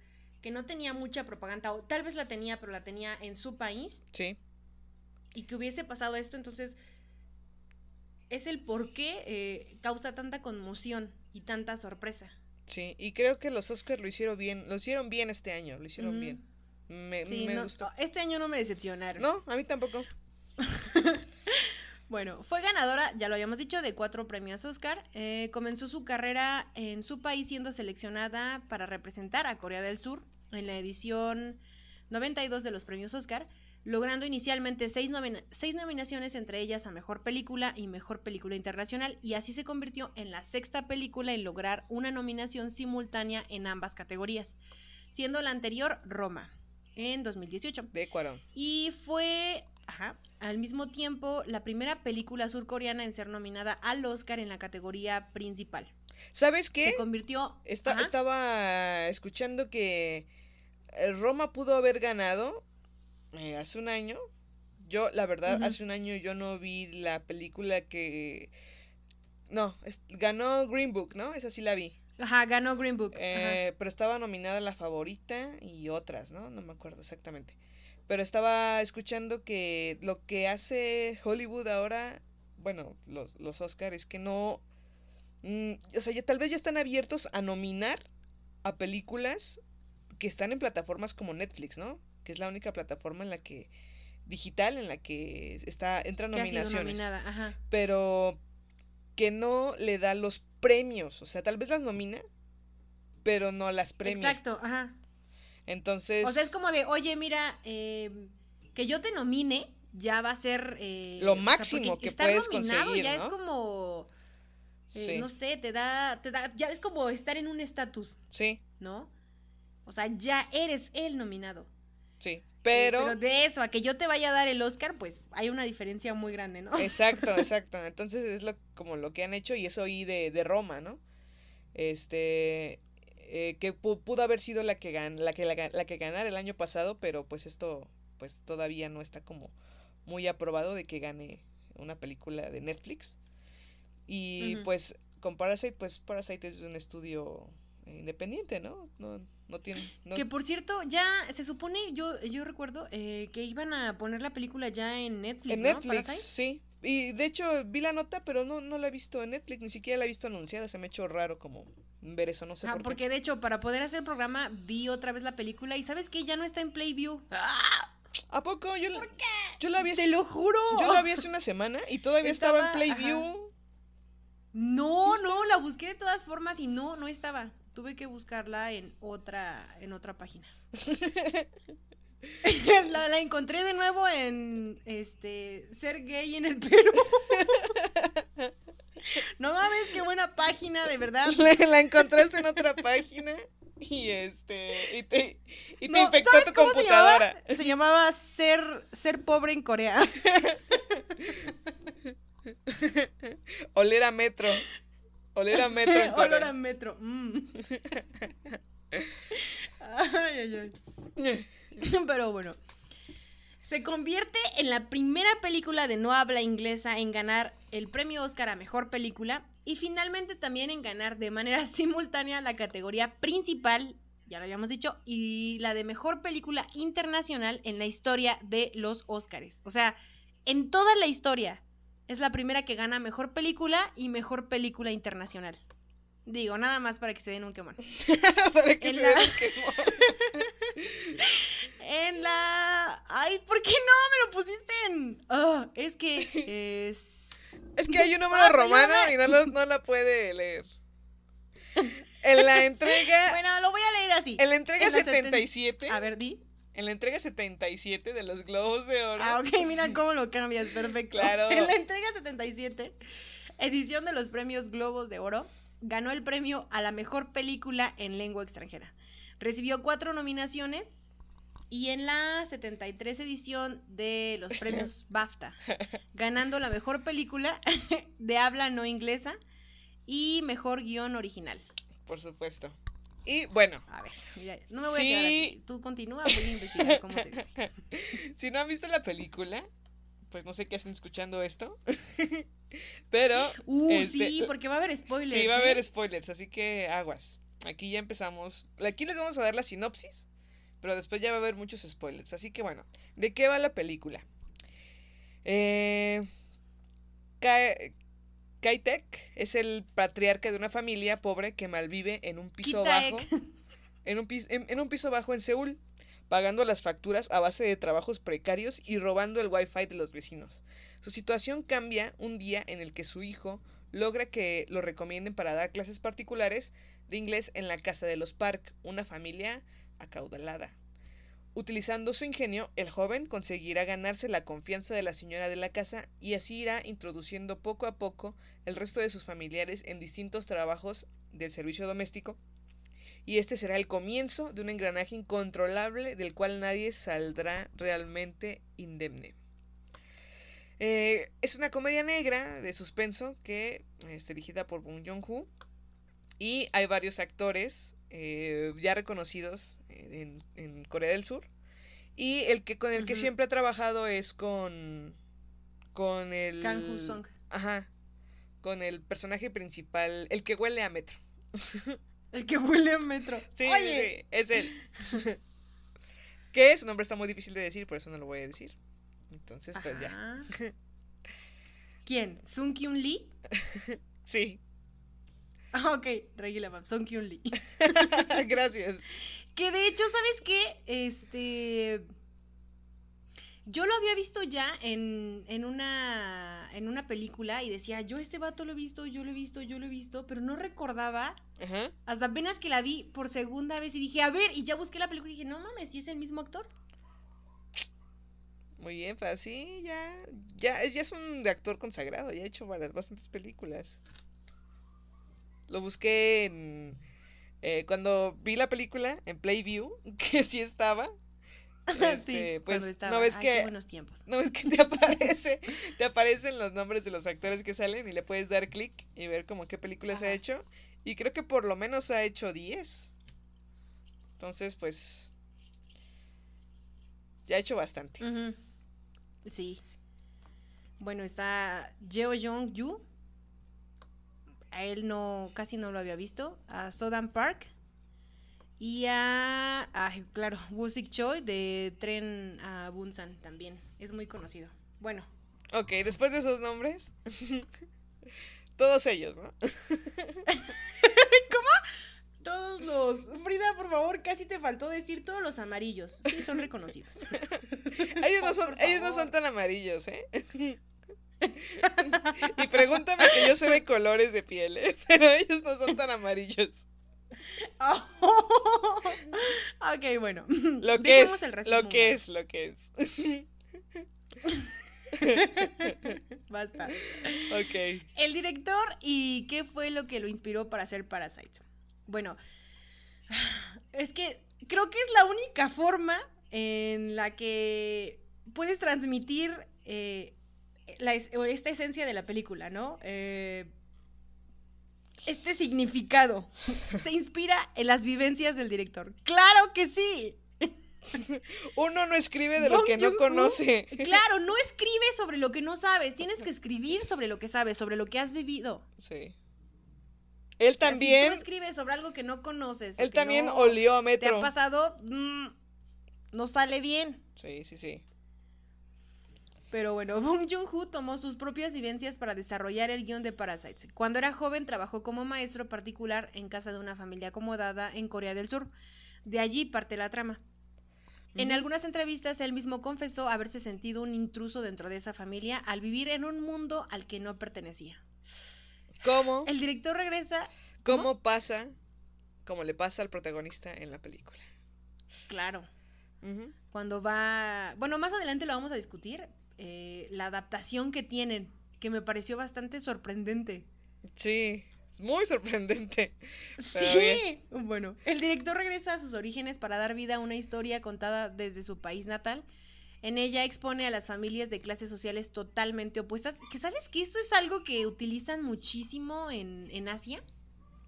que no tenía mucha propaganda, o tal vez la tenía, pero la tenía en su país, Sí. y que hubiese pasado esto, entonces es el por qué eh, causa tanta conmoción y tanta sorpresa. Sí, y creo que los Oscars lo hicieron bien, lo hicieron bien este año, lo hicieron bien. Me, Sí, me no, gustó. este año no me decepcionaron. No, a mí tampoco. Bueno, fue ganadora, ya lo habíamos dicho, de cuatro premios Oscar. Eh, comenzó su carrera en su país siendo seleccionada para representar a Corea del Sur en la edición 92 de los premios Oscar, logrando inicialmente seis, nomina- seis nominaciones, entre ellas a Mejor Película y Mejor Película Internacional, y así se convirtió en la sexta película en lograr una nominación simultánea en ambas categorías, siendo la anterior Roma, en 2018. De Cuarón. Y fue, ajá, al mismo tiempo la primera película surcoreana en ser nominada al Oscar en la categoría principal. ¿Sabes qué? Se convirtió... Estaba escuchando que eh, Roma pudo haber ganado eh, hace un año. Yo, la verdad, hace un año yo no vi la película que... No, es- ganó Green Book, ¿no? Esa sí la vi. Ajá, ganó Green Book. ajá. Eh, pero estaba nominada la favorita y otras, ¿no? No me acuerdo exactamente. Pero estaba escuchando que lo que hace Hollywood ahora, bueno, los, los Oscars, es que no... mm, o sea, ya, tal vez ya están abiertos a nominar a películas que están en plataformas como Netflix, ¿no? Que es la única plataforma en la que digital en la que está entran que ha sido nominaciones nominada, ajá. pero que no le da los premios. O sea, tal vez las nomina, pero no las premia. Exacto, ajá. Entonces, O sea, es como de, oye, mira, eh, que yo te nomine ya va a ser... eh, Lo o sea, máximo que puedes nominado conseguir, ya ¿no? es como... eh, sí, No sé, te da, te da, ya es como estar en un estatus, sí, ¿no? O sea, ya eres el nominado. sí. Eh, Pero, de eso, a que yo te vaya a dar el Oscar, pues hay una diferencia muy grande, ¿no? exacto, exacto. Entonces es lo, como lo que han hecho y eso oí de, de Roma, ¿no? Este, eh, que pu- pudo haber sido la que, gan la, que la, que ganara el año pasado, pero pues esto, pues todavía no está como muy aprobado de que gane una película de Netflix. Y pues con Parasite, pues Parasite es un estudio independiente, ¿no? No, no tiene... No, Que por cierto, ya se supone, yo, yo recuerdo eh, que iban a poner la película ya en Netflix, en ¿no? Netflix, sí. Y de hecho vi la nota, pero no, no la he visto en Netflix, ni siquiera la he visto anunciada. Se me ha hecho raro como ver eso, no sé Ah, por qué. porque de hecho, para poder hacer el programa, vi otra vez la película y ¿sabes qué? Ya no está en Playview. ¡Ah! ¿A poco? Yo, la- yo la vi ¡Te hace- lo juro! Yo la vi hace una semana y todavía estaba, Estaba- en Playview. No, Sí no, la busqué de todas formas y no, no estaba. Tuve que buscarla en otra, en otra página. la, la encontré de nuevo en este ser gay en el Perú. No mames, qué buena página, de verdad. La, la encontraste en otra página y este y te, y te No, infectó ¿sabes tu cómo se llamaba? computadora. Se llamaba ser, ser pobre en Corea. Oler a metro. Oler a metro en Olor a metro. mm. Ay, ay, ay. Pero bueno. Se convierte en la primera película de no habla inglesa en ganar el premio Oscar a mejor película y finalmente también en ganar de manera simultánea la categoría principal, ya lo habíamos dicho, y la de mejor película internacional en la historia de los Oscars. O sea, en toda la historia es la primera que gana mejor película y mejor película internacional. Digo, nada más para que se den un quemón. Para que En se la- den un quemón. En la. Ay, ¿por qué no me lo pusiste en.? Ah, es que es. Es que hay un número Ah, romano y no, lo- no la puede leer. En la entrega, Bueno, lo voy a leer así. en la entrega en la seten- 77, A ver, di. En la entrega 77 de los Globos de Oro. Ah, ok, mira cómo lo cambias, perfecto. Claro. En la entrega 77, edición de los premios Globos de Oro, ganó el premio a la mejor película en lengua extranjera. Recibió cuatro nominaciones y en la 73 edición de los premios BAFTA, ganando la mejor película de habla no inglesa y mejor guion original. Por supuesto. Y bueno, A ver, mira, no me voy a quedar Sí. aquí. Tú continúa, voy a investigar cómo se dice. si no han visto la película, pues no sé qué hacen escuchando esto. Pero Uh, Este, sí, porque va a haber spoilers. sí, va a ¿eh? haber spoilers, así que aguas. Aquí ya empezamos. Aquí les vamos a dar la sinopsis, pero después ya va a haber muchos spoilers. Así que bueno, ¿de qué va la película? Eh, Ka- Kaitek es el patriarca de una familia pobre que malvive en un piso bajo. En un, pis- en- en un piso bajo en Seúl, pagando las facturas a base de trabajos precarios y robando el wifi de los vecinos. Su situación cambia un día en el que su hijo logra que lo recomienden para dar clases particulares de inglés en la casa de los Park, una familia acaudalada. Utilizando su ingenio, el joven conseguirá ganarse la confianza de la señora de la casa y así irá introduciendo poco a poco el resto de sus familiares en distintos trabajos del servicio doméstico y este será el comienzo de un engranaje incontrolable del cual nadie saldrá realmente indemne. Eh, es una comedia negra de suspenso que es dirigida por Bong Joon-ho y hay varios actores eh, ya reconocidos eh, en, en Corea del Sur y el que con el que siempre ha trabajado es con con el Kang Song. ajá con el personaje principal el que huele a metro El que huele a metro. Sí, Oye, sí, es él. que su nombre está muy difícil de decir, por eso no lo voy a decir. Entonces, pues ya. ¿Quién? ¿Sung Kyun Lee? Sí, ok, tranquila, Pam. Sung Kyun Lee. gracias. Que de hecho, ¿sabes qué? Este. Yo lo había visto ya en, en una en una película y decía, yo este vato lo he visto, yo lo he visto, yo lo he visto, pero no recordaba Ajá. hasta apenas que la vi por segunda vez y dije, a ver, y ya busqué la película y dije, no mames, ¿sí es el mismo actor? Muy bien, fa, sí, ya, ya, ya es un actor consagrado, ya ha hecho varias, bastantes películas. Lo busqué en, eh, cuando vi la película en Playview, que sí estaba. Este, sí, pues, cuando estaba. ¿no ves Ay, que- buenos tiempos. No es que te aparece, te aparecen los nombres de los actores que salen y le puedes dar clic y ver como qué películas ha Ajá. hecho. Y creo que por lo menos ha hecho 10. Entonces, pues. Ya ha hecho bastante. Sí. Bueno, está Jeo Jong Yu. A él no, casi no lo había visto. A Sodan Park. Y a, ay, claro, Woo Sik Choi de Tren a Bunsan también. Es muy conocido. Bueno, Ok, después de esos nombres. todos ellos, ¿no? todos los. Frida, por favor, casi te faltó decir todos los amarillos. Sí, son reconocidos. Ellos no son, ellos no son tan amarillos, ¿eh? Y pregúntame que yo sé de colores de piel, ¿eh? Pero ellos no son tan amarillos. Ok, bueno. Lo que Dejemos es, lo que es, lo que es. Basta. ok. El director y qué fue lo que lo inspiró para hacer Parasite. Bueno, es que creo que es la única forma en la que puedes transmitir eh, la es- o esta esencia de la película, ¿no? Eh, este significado se inspira en las vivencias del director. ¡Claro que sí! Uno no escribe de lo que no conoce. Claro, no escribes sobre lo que no sabes, tienes que escribir sobre lo que sabes, sobre lo que has vivido. Sí. Él sea, Si también, tú escribes sobre algo que no conoces. él también no olió a Te Metro. ha pasado, mm, no sale bien. Sí, sí, sí. Pero bueno, Bong Joon-ho tomó sus propias vivencias para desarrollar el guion de Parasites. Cuando era joven trabajó como maestro particular en casa de una familia acomodada en Corea del Sur. De allí parte la trama. En algunas entrevistas él mismo confesó haberse sentido un intruso dentro de esa familia al vivir en un mundo al que no pertenecía. ¿Cómo? El director regresa, ¿Cómo pasa? Como le pasa al protagonista en la película. claro, cuando va, bueno, más adelante lo vamos a discutir, eh, la adaptación que tienen, que me pareció bastante sorprendente. Sí, es muy sorprendente. Sí, bueno, el director regresa a sus orígenes para dar vida a una historia contada desde su país natal. En ella expone a las familias de clases sociales totalmente opuestas, que sabes que esto es algo que utilizan muchísimo en, en Asia,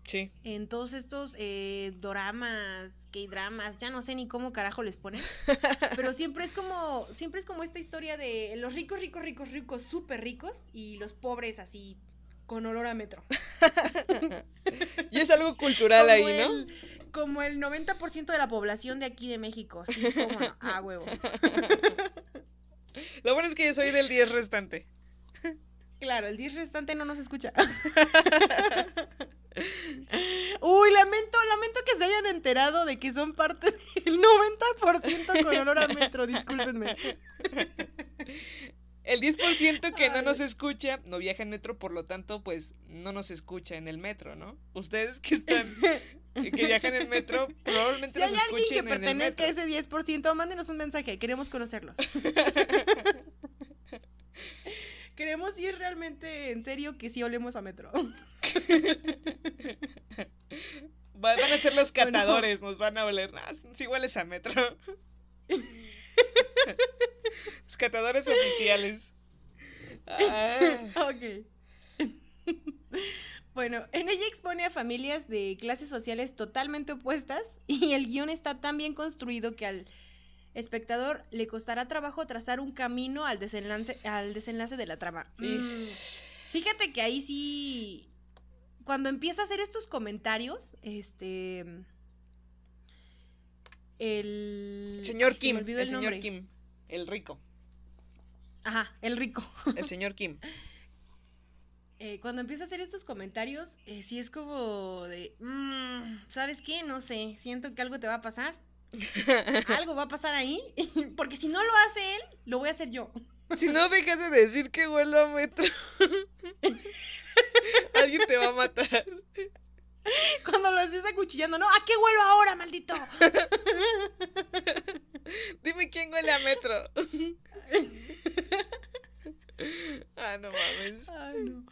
Sí. en todos estos eh, doramas, K-dramas, ya no sé ni cómo carajo les ponen, pero siempre es como, siempre es como esta historia de los ricos, ricos, ricos, ricos, súper ricos y los pobres así con olor a metro. Y es algo cultural como ahí, ¿no? el- como el 90% de la población de aquí de México, sí, cómo no, a huevo. Lo bueno es que yo soy del 10 restante. Claro, el 10 restante no nos escucha. Uy, lamento, lamento que se hayan enterado de que son parte del 90% con olor a metro, discúlpenme. El 10% que no nos escucha no viaja en metro, por lo tanto, pues no nos escucha en el metro, ¿no? Ustedes que están, que viajan en metro, probablemente Si hay nos alguien que escuchen en el pertenezca a ese 10%, mándenos un mensaje, queremos conocerlos. Queremos ir realmente en serio que sí olemos a metro. Va- Van a ser los Bueno. catadores, nos van a oler. Ah, sí hueles a metro. los catadores oficiales. Ah, Ok. Bueno, en ella expone a familias de clases sociales totalmente opuestas y el guion está tan bien construido que al espectador le costará trabajo trazar un camino al desenlace, al desenlace de la trama. Mm, Fíjate que ahí sí, cuando empieza a hacer estos comentarios, este... El... Señor ay, Kim, el, el señor. Kim, el rico, Ajá, el rico. el señor Kim. Eh, cuando empieza a hacer estos comentarios, eh, sí es como de, "Mm, ¿sabes qué? No sé, siento que algo te va a pasar. Algo va a pasar ahí, porque si no lo hace él, lo voy a hacer yo. Si no dejas de decir que huelo a metro, alguien te va a matar. Cuando lo estés acuchillando, no, ¿a qué vuelo ahora, maldito? Dime quién huele a metro. ah, no mames. Ay, no.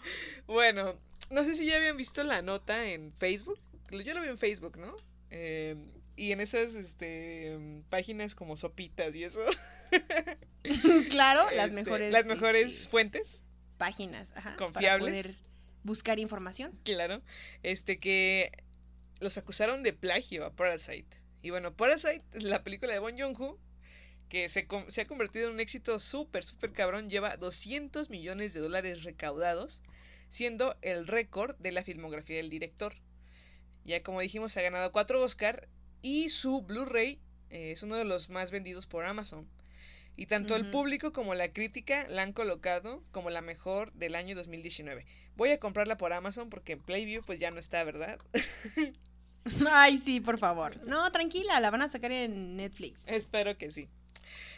Bueno, no sé si ya habían visto la nota en Facebook. Yo lo vi en Facebook, ¿no? Eh, y en esas este, mm, páginas como sopitas y eso. claro, las este, mejores. Las mejores este, fuentes, páginas, ajá, confiables. Para poder buscar información. claro. Este que los acusaron de plagio a Parasite. Y bueno, Parasite, la película de Bon Joon-ho, que se, ha convertido en un éxito súper, súper cabrón, lleva 200 millones de dólares recaudados, siendo el récord de la filmografía del director. Ya como dijimos, ha ganado 4 Oscar y su Blu-ray eh, es uno de los más vendidos por Amazon. Y tanto el público como la crítica la han colocado como la mejor del año 2019. Voy a comprarla por Amazon porque en Playview pues ya no está, ¿verdad? Ay, sí, por favor. No, tranquila, la van a sacar en Netflix. Espero que sí.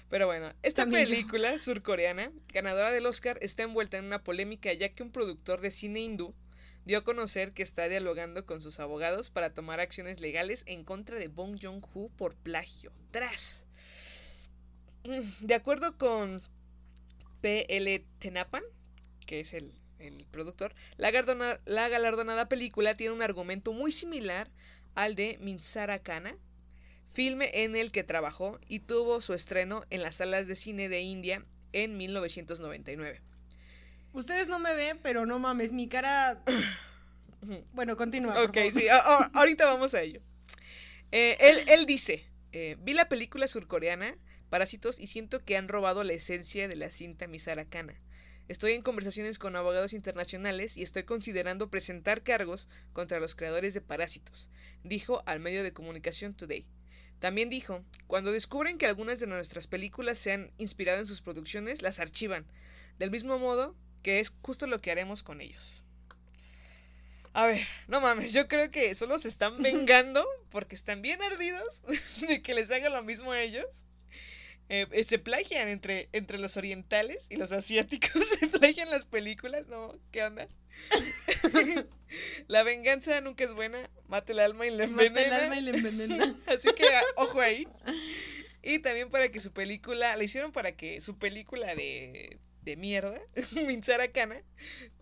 Pero bueno, esta También yo. película surcoreana, ganadora del Oscar, está envuelta en una polémica ya que un productor de cine hindú dio a conocer que está dialogando con sus abogados para tomar acciones legales en contra de Bong Joon-ho por plagio. Tras. De acuerdo con PL Tenapan, que es el, el productor, la, la galardonada película tiene un argumento muy similar al de Minsara Kana, filme en el que trabajó y tuvo su estreno en las salas de cine de India en 1999. Ustedes no me ven, pero no mames, mi cara. Bueno, continúa. Ok, sí, ahorita vamos a ello. Eh, él, él dice, eh, vi la película surcoreana Parásitos y siento que han robado la esencia de la cinta Misaracana. Estoy en conversaciones con abogados internacionales y estoy considerando presentar cargos contra los creadores de Parásitos, dijo al medio de comunicación Today. También dijo, cuando descubren que algunas de nuestras películas se han inspirado en sus producciones, las archivan, del mismo modo que es justo lo que haremos con ellos. A ver, no mames, yo creo que solo se están vengando porque están bien ardidos de que les haga lo mismo a ellos. Eh, eh, se plagian entre, entre los orientales y los asiáticos, se plagian las películas, ¿no? ¿Qué onda? la venganza nunca es buena, mata el alma y le Mata el alma y le envenena. Así que a- ojo ahí. Y también para que su película, la hicieron para que su película de, de mierda, Minsara Kana,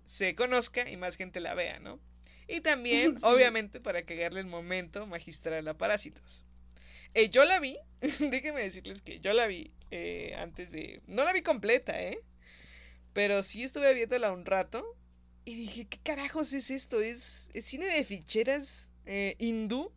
se conozca y más gente la vea, ¿no? Y también, Sí. obviamente, para cagarle el momento magistral a Parásitos. Eh, yo la vi, déjenme decirles que yo la vi eh, antes de... No la vi completa, ¿eh? Pero sí estuve viéndola un rato y dije, ¿qué carajos es esto? ¿Es, es cine de ficheras eh, hindú?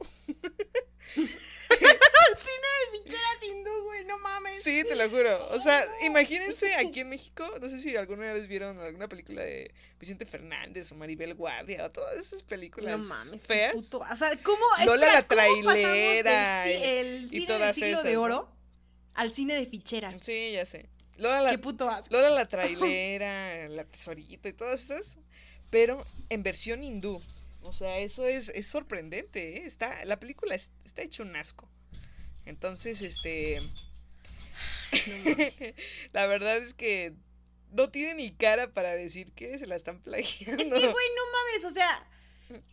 Ficheras hindú, güey, no mames. Sí, te lo juro. O sea, imagínense aquí en México, no sé si alguna vez vieron alguna película de Vicente Fernández o Maribel Guardia o todas esas películas No mames. feas. puto- O sea, ¿cómo? Lola espera, la ¿cómo trailera y- el y cine todas del siglo esas, de ¿no? oro al cine de ficheras. Sí, ya sé. Lola la, Qué puto asco. Lola la trailera, la tesorito y todas esas, pero en versión hindú. O sea, eso es, es sorprendente, ¿eh? Está, la película es- está hecho un asco. Entonces, este... la verdad es que no tiene ni cara para decir que se la están plagiando. Es que, güey, no mames, o sea,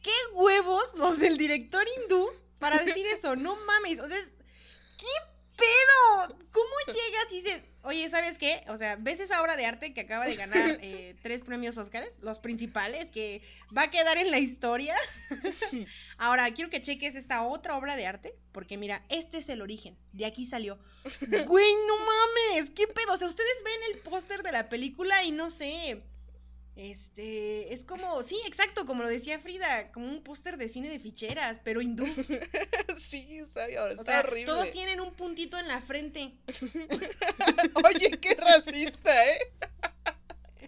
qué huevos los del director hindú para decir eso, no mames, o sea, ¿qué pedo? ¿Cómo llegas y dices, oye, ¿sabes qué? O sea, ¿ves esa obra de arte que acaba de ganar eh, tres premios Óscares? Los principales, que va a quedar en la historia. Ahora, quiero que cheques esta otra obra de arte, porque mira, este es el origen, de aquí salió. Güey, no mames, ¿qué pedo? O sea, ustedes ven el póster de la película y no sé. Este, es como, sí, exacto, como lo decía Frida, como un póster de cine de ficheras, pero hindú. sí, está, está O sea, horrible. todos tienen un puntito en la frente. Oye, qué racista, ¿eh?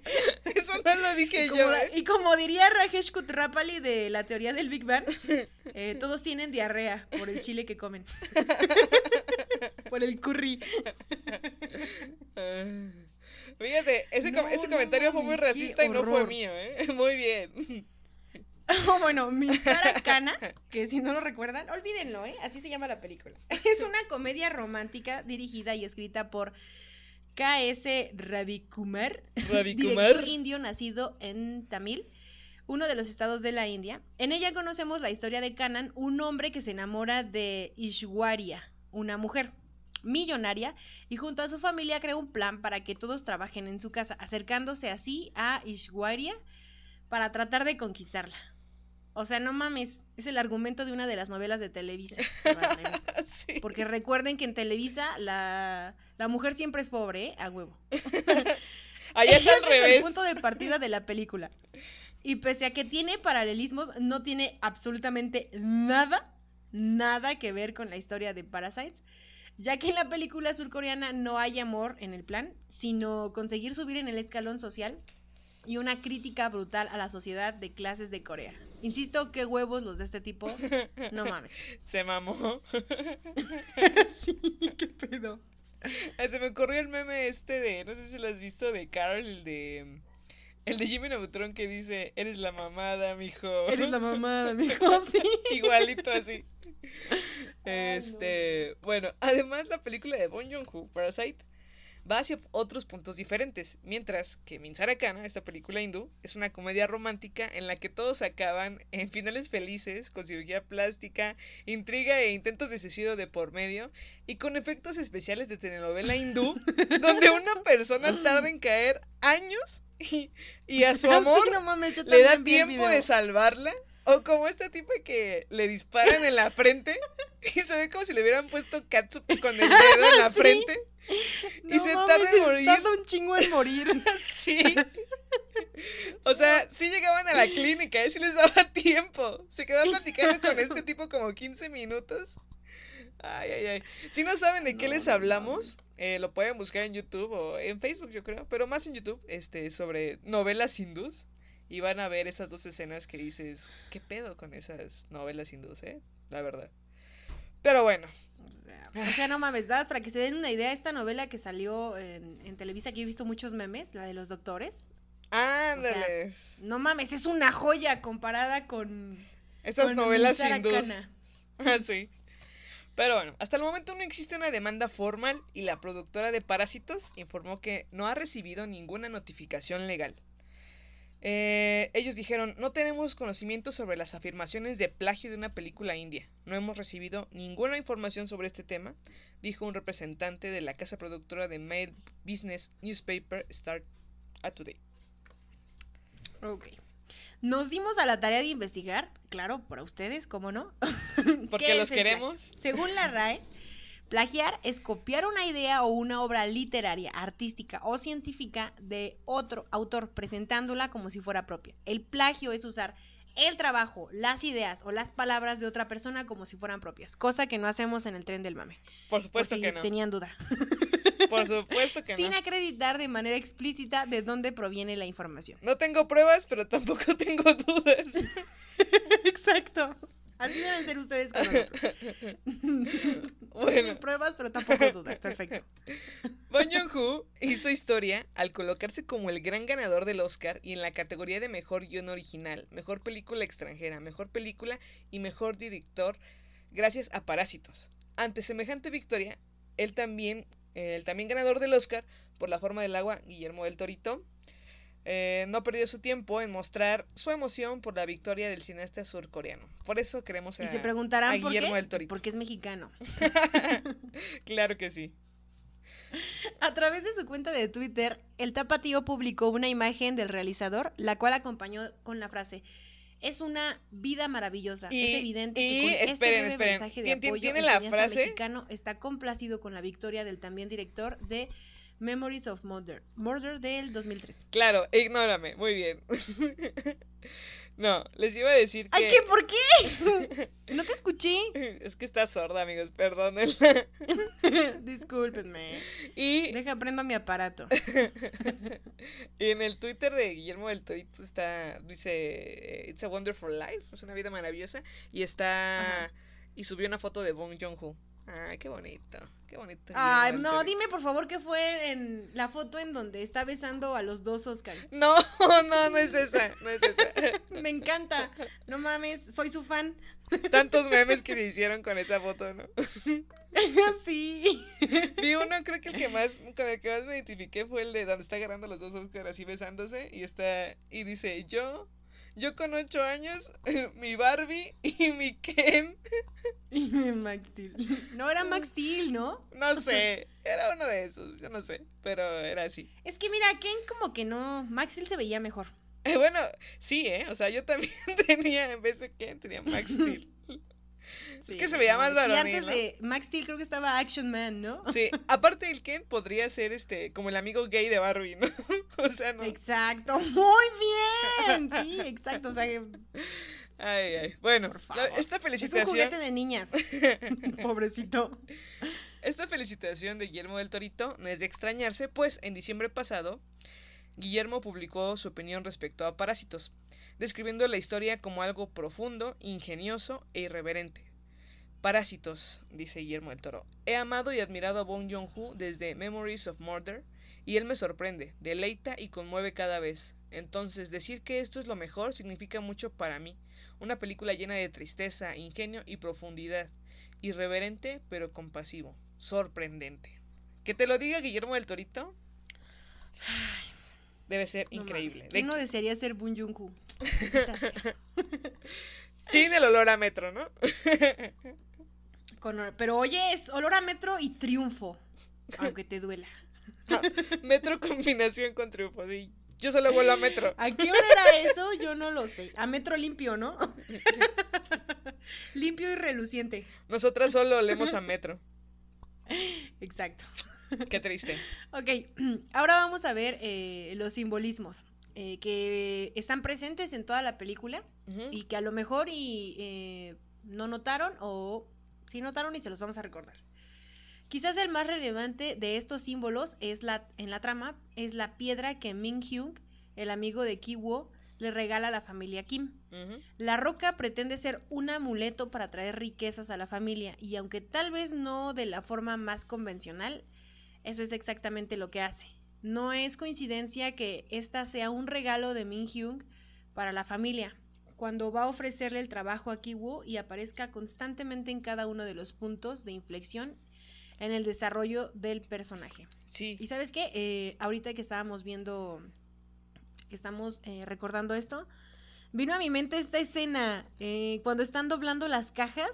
Eso no lo dije Y como, yo, ¿eh? y como diría Rajesh Kutrapali de la teoría del Big Bang, eh, todos tienen diarrea por el chile que comen. por el curry. Fíjate, ese, com- ese no comentario fue muy racista y no fue mío, ¿eh? Muy bien. Oh, bueno, Misara Kana, que si no lo recuerdan, olvídenlo, ¿eh? Así se llama la película. Es una comedia romántica dirigida y escrita por K.S. Ravikumar, Ravikumar. director indio nacido en Tamil, uno de los estados de la India. En ella conocemos la historia de Kanan, un hombre que se enamora de Ishwarya, una mujer millonaria, y junto a su familia crea un plan para que todos trabajen en su casa, acercándose así a Ishwarya para tratar de conquistarla. O sea, no mames, es el argumento de una de las novelas de Televisa. sí. Porque recuerden que en Televisa la, la mujer siempre es pobre, ¿eh? A huevo. Allá es al revés. el punto de partida de la película. Y pese a que tiene paralelismos, no tiene absolutamente nada, nada que ver con la historia de Parasites, ya que en la película surcoreana no hay amor en el plan, sino conseguir subir en el escalón social y una crítica brutal a la sociedad de clases de Corea. Insisto, qué huevos los de este tipo. No mames. Se mamó. sí, qué pedo. Se me ocurrió el meme este de, no sé si lo has visto, de Carol, el de... El de Jimmy Neutron que dice, eres la mamada, mijo. Eres la mamada, mijo, sí. Igualito así. Este, bueno, además la película de Bon Joon-ho, Parasite, va hacia otros puntos diferentes, mientras que Minsarakana, esta película hindú, es una comedia romántica en la que todos acaban en finales felices, con cirugía plástica, intriga e intentos de suicidio de por medio, y con efectos especiales de telenovela hindú, donde una persona tarda en caer años y, y a su amor Sí, no mames, yo le da tiempo de salvarla. O como esta tipa que le disparan en la frente y se ve como si le hubieran puesto catsup con el dedo en la Sí. frente. y se tarda en morir. Tarda un chingo en morir. Sí. O sea, sí llegaban a la clínica, ¿eh? sí les daba tiempo. Se quedó platicando con este tipo como 15 minutos. Ay, ay, ay. Si no saben de qué No, les hablamos, eh, lo pueden buscar en YouTube o en Facebook, yo creo, pero más en YouTube, este, sobre novelas hindús. Y van a ver esas dos escenas que dices, ¿qué pedo con esas novelas hindús, eh? La verdad. Pero bueno, O sea, o sea, no mames, ¿verdad? Para que se den una idea, esta novela que salió en, en Televisa, que yo he visto muchos memes, la de los doctores. ándale. No mames, es una joya comparada con. Estas con novelas. Kana. Ah, sí. Pero bueno, hasta el momento no existe una demanda formal y la productora de Parásitos informó que no ha recibido ninguna notificación legal. Eh, ellos dijeron, no tenemos conocimiento sobre las afirmaciones de plagio de una película india. No hemos recibido ninguna información sobre este tema, dijo un representante de la casa productora de Mail Business Newspaper Start a Today. Ok. Nos dimos a la tarea de investigar, claro, para ustedes, ¿cómo no? Porque ¿Qué los queremos. Según la RAE, plagiar es copiar una idea o una obra literaria, artística o científica de otro autor presentándola como si fuera propia. El plagio es usar el trabajo, las ideas o las palabras de otra persona como si fueran propias, cosa que no hacemos en el tren del mame. Por Por supuesto si que no. tenían duda. Por supuesto que Sin no. acreditar de manera explícita de dónde proviene la información. No tengo pruebas, pero tampoco tengo dudas. Exacto. Así deben ser ustedes con nosotros. Bueno. Pruebas, pero tampoco dudas. Perfecto. Bong Joon-ho hizo historia al colocarse como el gran ganador del Oscar y en la categoría de mejor guion original, mejor película extranjera, mejor película y mejor director gracias a Parásitos. Ante semejante victoria, él también, el también ganador del Oscar por La forma del agua, Guillermo del Torito, eh, no perdió su tiempo en mostrar su emoción por la victoria del cineasta surcoreano. Por eso queremos a... Y se preguntarán a por Guillermo qué. del Pues Torito. porque es mexicano. claro que sí. A través de su cuenta de Twitter, el tapatío publicó una imagen del realizador, la cual acompañó con la frase. Es una vida maravillosa. Y- es evidente y que con este esperen, breve esperen. mensaje de ¿Tien- tien- apoyo, tiene el la cineasta frase? mexicano está complacido con la victoria del también director de Memories of Murder, Murder del 2003. Claro, ignórame, muy bien. no, les iba a decir que... ¡Ay, qué! ¿Por qué? No te escuché. Es que está sorda, amigos, perdónenla. Discúlpenme. Y, Deja prendo mi aparato. y en el Twitter de Guillermo del Torito está, dice, It's a Wonderful Life, es una vida maravillosa, y está, Ajá. y subió una foto de Bong Joon-ho. Ay, qué bonito, qué bonito. Ay, no, dime por favor qué fue en la foto en donde está besando a los dos Oscars. No, no, no es esa, no es esa. Me encanta. No mames, soy su fan. Tantos memes que se hicieron con esa foto, ¿no? sí. Vi uno, creo que el que más, con el que más me identifiqué fue el de donde está agarrando los dos Oscars así besándose y está, y dice, yo, yo con ocho años, mi Barbie y mi Ken, Y Max Steel. No era Max Steel, ¿no? no sé, era uno de esos, yo no sé, pero era así. Es que mira, Ken como que no. Max Steel se veía mejor. Eh, bueno, sí, ¿eh? O sea, yo también tenía, en vez de Ken, tenía Max Steel. Sí, que se veía más varonil, antes ¿no? de Max Steel creo que estaba Action Man, ¿no? Sí, aparte el Ken podría ser este, como el amigo gay de Barbie, ¿no? O sea, no. Exacto, muy bien. Sí, exacto. O sea, es Ay, ay. Bueno, Por la- favor. esta un felicitación. juguete de niñas. Pobrecito. Esta felicitación de Guillermo del Torito no es de extrañarse, pues en diciembre pasado Guillermo publicó su opinión respecto a Parásitos, describiendo la historia como algo profundo, ingenioso e irreverente. Parásitos, dice Guillermo del Toro. He amado y admirado a Bong Joon-ho desde Memories of Murder y él me sorprende, deleita y conmueve cada vez. Entonces, decir que esto es lo mejor significa mucho para mí. Una película llena de tristeza, ingenio y profundidad irreverente pero compasivo, sorprendente. Que te lo diga Guillermo del Torito debe ser No increíble. mames, De ¿Quién no desearía ser Bun Joon-ho? Sin el olor a metro, ¿no? Con- pero oye, es olor a metro y triunfo. Aunque te duela. metro combinación con triunfo, sí. Yo solo vuelo a metro. ¿A qué hora era eso? Yo no lo sé. A metro limpio, ¿no? limpio y reluciente. Nosotras solo olemos a metro. Exacto. Qué triste. Ok, ahora vamos a ver eh, los simbolismos eh, que están presentes en toda la película y que a lo mejor y, eh, no notaron o sí notaron y se los vamos a recordar. Quizás el más relevante de estos símbolos es la, en la trama es la piedra que Min Hyung, el amigo de Ki Wo, le regala a la familia Kim. La roca pretende ser un amuleto para traer riquezas a la familia y aunque tal vez no de la forma más convencional, eso es exactamente lo que hace. No es coincidencia que esta sea un regalo de Min Hyung para la familia, cuando va a ofrecerle el trabajo a Kiwoo y aparezca constantemente en cada uno de los puntos de inflexión en el desarrollo del personaje. Sí. Y sabes qué, Eh, ahorita que estábamos viendo, que estamos eh, recordando esto, vino a mi mente esta escena eh, cuando están doblando las cajas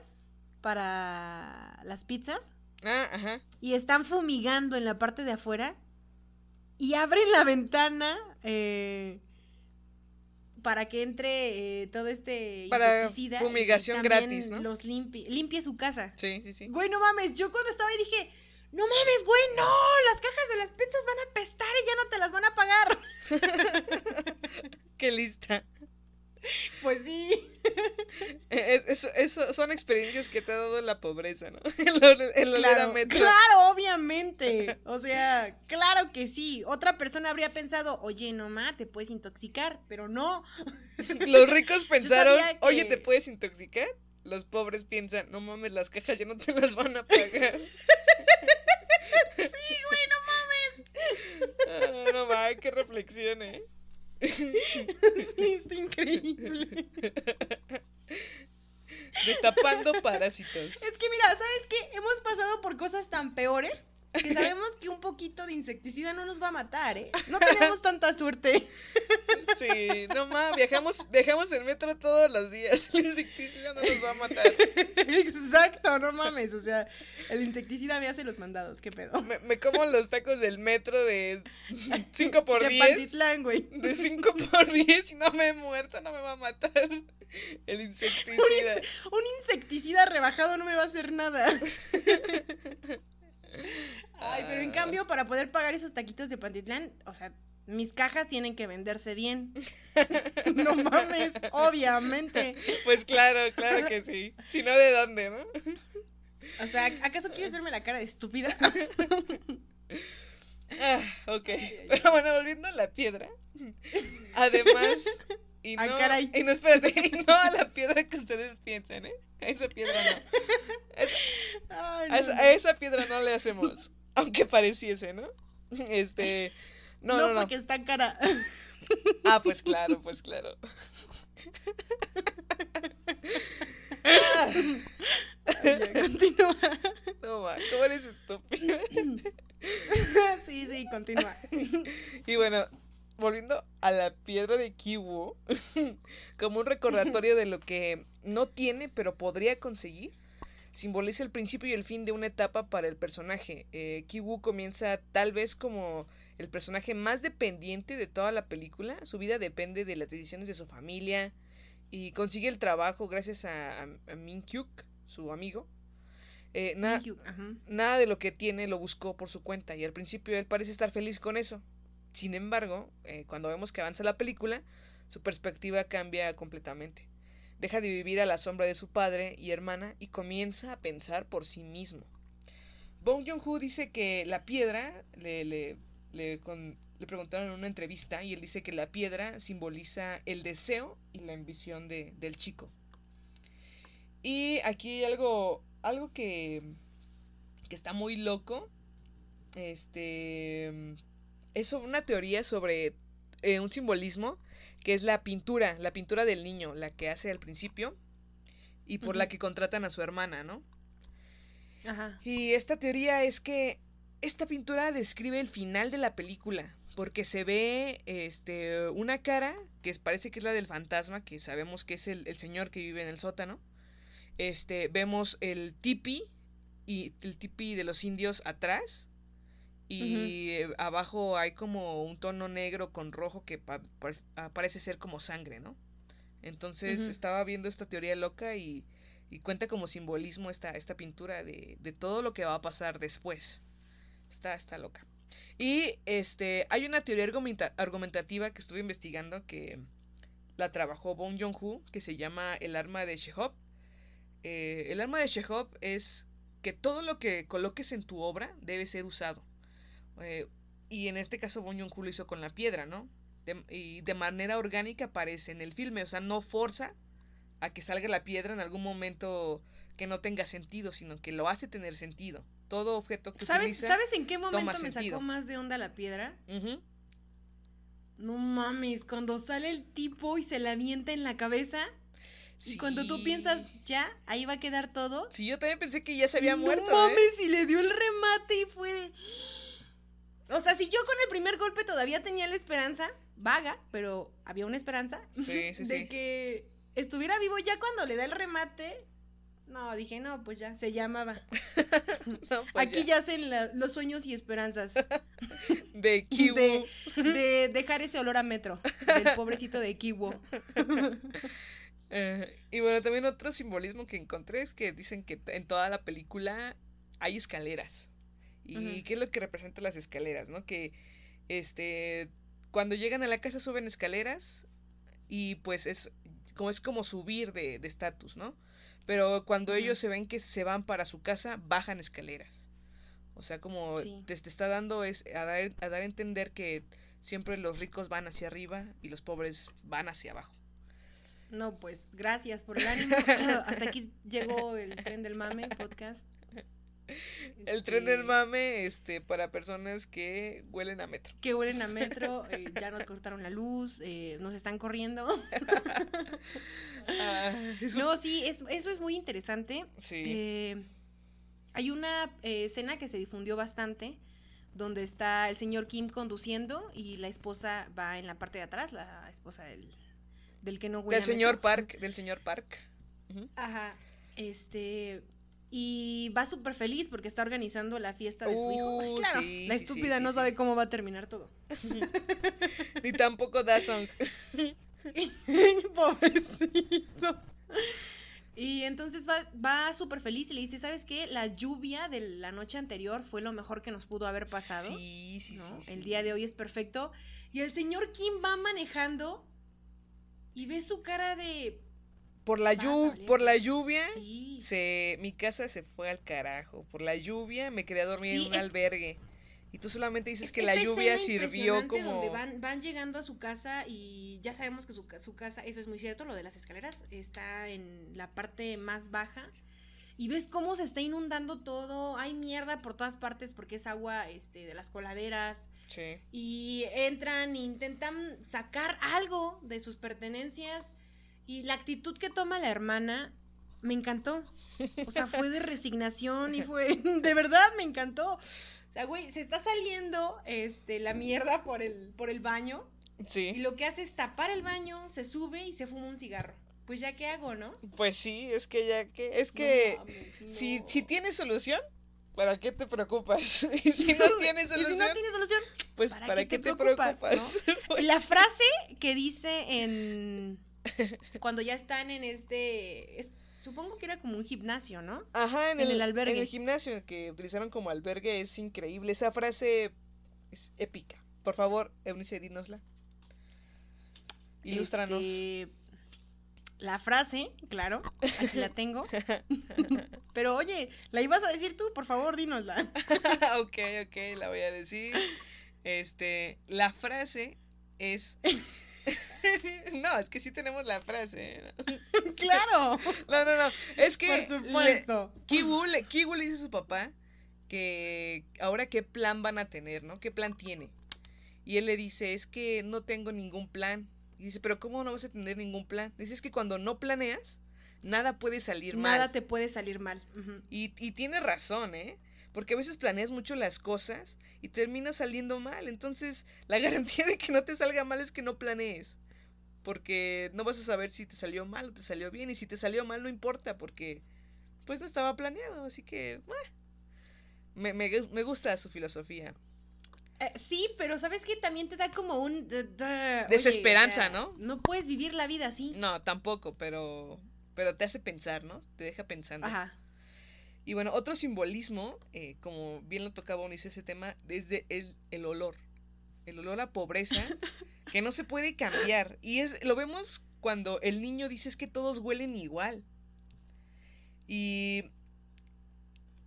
para las pizzas Ah, ajá. y están fumigando en la parte de afuera y abren la ventana eh, para que entre eh, todo este Para fumigación gratis, ¿no? Los limpie, limpie su casa. Sí, sí, sí. Güey, no mames, yo cuando estaba ahí dije, no mames, güey, no, las cajas de las pizzas van a apestar y ya no te las van a pagar. Qué lista. Pues sí. Eh, es- Eso, eso son experiencias que te ha dado la pobreza, ¿no? El, el a Claro, metro. claro, obviamente. O sea, claro que sí. Otra persona habría pensado, oye, no ma, te puedes intoxicar, pero no. Los ricos pensaron, oye, ¿te puedes intoxicar? Los pobres piensan, no mames, las cajas ya no te las van a pagar. Sí, güey, no mames. Ah, no va, qué reflexión, ¿eh? Sí, está increíble. Destapando parásitos. Es que mira, ¿sabes qué? Hemos pasado por cosas tan peores que sabemos que un poquito de insecticida no nos va a matar, ¿eh? No tenemos tanta suerte. Sí, no mames, viajamos, viajamos en metro todos los días. El insecticida no nos va a matar. Exacto, no mames. O sea, el insecticida me hace los mandados, qué pedo. Me, me como los tacos del metro de 5 por de 10. Pantitlán, güey. De 5 por 10 y no me he muerto, no me va a matar. El insecticida. Un insecticida rebajado no me va a hacer nada. Ay, pero en Ah. cambio, para poder pagar esos taquitos de Pantitlán, o sea, mis cajas tienen que venderse bien. no mames, obviamente. Pues claro, claro que sí. Si no, ¿de dónde, no? O sea, ¿acaso quieres verme la cara de estúpida? Ah, ok. Pero bueno, volviendo a la piedra. Además. Y Ah, no, caray. y no, espérate, y no a la piedra que ustedes piensan, ¿eh? A esa piedra no. Ay, A no, esa, no. a esa piedra no le hacemos. Aunque pareciese, ¿no? Este. No, No, no, no. porque está cara. Ah, pues claro, pues claro. Ah, Ay, ya, Continúa. no, ma, ¿cómo eres estúpida? Sí, sí, continúa. Y bueno, volviendo a la piedra de Kiwu, como un recordatorio de lo que no tiene pero podría conseguir, simboliza el principio y el fin de una etapa para el personaje. Eh, Kiwu comienza tal vez como el personaje más dependiente de toda la película. Su vida depende de las decisiones de su familia y consigue el trabajo gracias a, a, a Min Hyuk, su amigo. Eh, na- nada de lo que tiene lo buscó por su cuenta y al principio él parece estar feliz con eso. Sin embargo, eh, cuando vemos que avanza la película, su perspectiva cambia completamente. Deja de vivir a la sombra de su padre y hermana y comienza a pensar por sí mismo. Bong Joon-ho dice que la piedra, le, le, le, le preguntaron en una entrevista y él dice que la piedra simboliza el deseo y la ambición de- del chico. Y aquí algo, algo que, que está muy loco. Este es una teoría sobre eh, un simbolismo que es la pintura, la pintura del niño, la que hace al principio y por la que contratan a su hermana, ¿no? Ajá. Y esta teoría es que esta pintura describe el final de la película, porque se ve este, una cara que parece que es la del fantasma, que sabemos que es el, el señor que vive en el sótano. Este, vemos el tipi y el tipi de los indios atrás. Y eh, abajo hay como un tono negro con rojo que pa- ah, parece ser como sangre, ¿no? Entonces estaba viendo esta teoría loca y, y cuenta como simbolismo esta, esta pintura de, de todo lo que va a pasar después. Está, está loca. Y este, hay una teoría argumenta- argumentativa que estuve investigando que la trabajó Bong Joon-ho, que se llama el arma de Chekhov. Eh, el arma de Chekhov es que todo lo que coloques en tu obra debe ser usado. Eh, y en este caso Bong Joon-ho lo hizo con la piedra, ¿no? De- y de manera orgánica aparece en el filme, o sea, no forza a que salga la piedra en algún momento que no tenga sentido, sino que lo hace tener sentido. Todo objeto que ¿Sabes, utiliza. ¿Sabes en qué momento me sentido. sacó más de onda la piedra? No mames, cuando sale el tipo y se la avienta en la cabeza. Y cuando tú Sí. piensas, ya, ahí va a quedar todo. Sí, yo también pensé que ya se había no muerto. ¿eh? mames, y le dio el remate y fue de... O sea, si yo con el primer golpe todavía tenía la esperanza, vaga, pero había una esperanza Sí, sí, de sí. que estuviera vivo ya cuando le da el remate. No, dije, no, pues ya, se llamaba. No, pues Aquí ya hacen la- los sueños y esperanzas De Kiwu. de, de dejar ese olor a metro del pobrecito de Kiwo. Eh, y bueno, también otro simbolismo que encontré es que dicen que en toda la película hay escaleras. ¿Y Ujú. qué es lo que representan las escaleras? ¿No? Que este cuando llegan a la casa suben escaleras y pues es como es como subir de de estatus, ¿no? Pero cuando ellos se ven que se van para su casa, bajan escaleras. O sea, como Sí. te, te está dando es a dar, a dar a entender que siempre los ricos van hacia arriba y los pobres van hacia abajo. No, pues gracias por el ánimo. Hasta aquí llegó el tren del mame podcast. El tren del Este, mame, este, para personas que huelen a metro. Que huelen a metro, eh, ya nos cortaron la luz, eh, nos están corriendo. Ah, No, sí, es- eso es muy interesante. sí. Eh, hay una escena que se difundió bastante, donde está el señor Kim conduciendo y la esposa va en la parte de atrás, la esposa del, del que no huele del a señor metro. Park, del señor Park. Ajá, este... Y va súper feliz porque está organizando la fiesta de su hijo. Uh, claro, sí, la sí, estúpida sí, no sabe cómo va a terminar todo. Ni tampoco Da Song. Pobrecito. Y entonces va, va súper feliz y le dice, ¿sabes qué? La lluvia de la noche anterior fue lo mejor que nos pudo haber pasado. Sí, sí, ¿no? sí, El día de hoy es perfecto. Y el señor Kim va manejando y ve su cara de... Por la, Vas a llu- valer por la lluvia, Sí. se, mi casa se fue al carajo. Por la lluvia me quedé a dormir Sí, en un es- albergue. Y tú solamente dices Es- que la lluvia sirvió como... Donde van, van llegando a su casa y ya sabemos que su, su casa, eso es muy cierto, lo de las escaleras, está en la parte más baja. Y ves cómo se está inundando todo, hay mierda por todas partes porque es agua este, de las coladeras. Sí. Y entran e intentan sacar algo de sus pertenencias. Y la actitud que toma la hermana me encantó. O sea, fue de resignación y fue. De verdad, me encantó. O sea, güey, se está saliendo este, la mierda por el, por el baño. Y Sí. lo que hace es tapar el baño, se sube y se fuma un cigarro. Pues ya qué hago, ¿no? Pues sí, es que ya que... Es No que... mames, Si, no. si tienes solución, ¿para qué te preocupas? y si no tienes Y solución, si no tienes solución, pues ¿para ¿para, qué qué te te preocupas? Pues la frase que dice en cuando ya están en este es- supongo que era como un gimnasio, ¿no? Ajá, en en el, el albergue. En el gimnasio que utilizaron como albergue es increíble. Esa frase es épica. Por favor, Eunice, dínosla. Ilústranos. Este, la frase, claro, aquí la tengo. Pero oye, la ibas a decir tú, por favor, dínosla. ok, ok, la voy a decir. Este, la frase es... no, es que sí tenemos la frase. ¿eh? claro, No, no, no. Es que... por le- supuesto. Kibu le, Kibu le dice a su papá que ahora qué plan van a tener, ¿no? ¿Qué plan tiene? Y él le dice, es que no tengo ningún plan. Y dice, pero ¿cómo no vas a tener ningún plan? Dice, es que cuando no planeas, nada puede salir Nada mal. te puede salir mal. Y tiene razón, ¿eh? Porque a veces planeas mucho las cosas y termina saliendo mal. Entonces, la garantía de que no te salga mal es que no planees. Porque no vas a saber si te salió mal o te salió bien. Y si te salió mal no importa porque pues no estaba planeado. Así que, bueno, me, me, me gusta su filosofía. Eh, sí, pero ¿sabes qué? También te da como un... oye, Desesperanza, sea, ¿no? No puedes vivir la vida así. No, tampoco, pero, pero te hace pensar, ¿no? Te deja pensando. Ajá. Y bueno, otro simbolismo, eh, como bien lo tocaba Unice ese tema, desde el, el olor. El olor a pobreza, que no se puede cambiar. Y es, lo vemos cuando el niño dice es que todos huelen igual. Y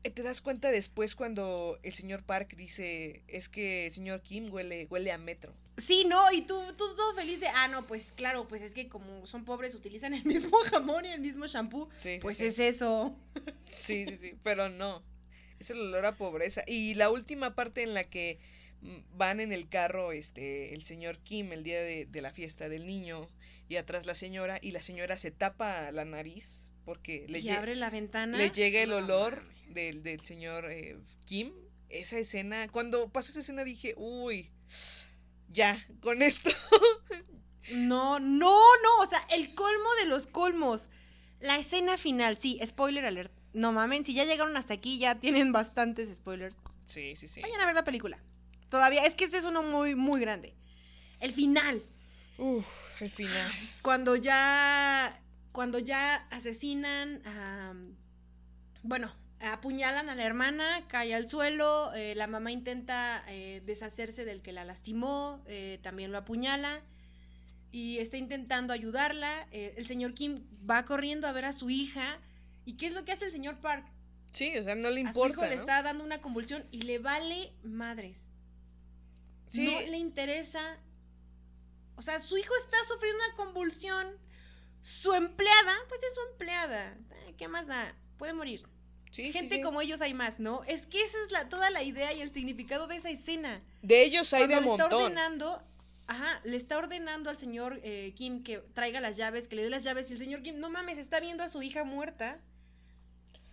eh, te das cuenta después cuando el señor Park dice es que el señor Kim huele, huele a metro. Sí, no, y tú, tú todo feliz de, ah, no, pues claro, pues es que como son pobres utilizan el mismo jamón y el mismo shampoo. Sí, Pues sí. es eso. Sí, sí, sí, pero no. Es el olor a pobreza. Y la última parte en la que mm, van en el carro, este, el señor Kim, el día de, de la fiesta del niño, y atrás la señora, y la señora se tapa la nariz porque le, y abre la ventana. le llega el No olor del, del señor eh, Kim. Esa escena, cuando pasó esa escena dije, uy, ya, con esto. No, no, no, o sea, el colmo de los colmos. La escena final, sí, spoiler alert. No mamen, si ya llegaron hasta aquí ya tienen bastantes spoilers. Sí, sí, sí. Vayan a ver la película. Todavía, es que este es uno muy, muy grande. El final, Uf, el final. cuando ya, cuando ya asesinan a, bueno, apuñalan a la hermana, cae al suelo, eh, la mamá intenta eh, deshacerse del que la lastimó, eh, también lo apuñala y está intentando ayudarla. eh, el señor Kim va corriendo a ver a su hija. ¿Y qué es lo que hace el señor Park? Sí, o sea, no le a su importa. hijo le está dando una convulsión y le vale madres. Sí. No le interesa. O sea, su hijo está sufriendo una convulsión. Su empleada, pues es su empleada. ¿Qué más da? Puede morir. Sí, Gente sí. como ellos hay más, ¿no? Es que esa es la, toda la idea y el significado de esa escena. De ellos hay de Cuando está montón. ordenando, ajá, le está ordenando al señor eh, Kim que traiga las llaves, que le dé las llaves, y el señor Kim, no mames, está viendo a su hija muerta.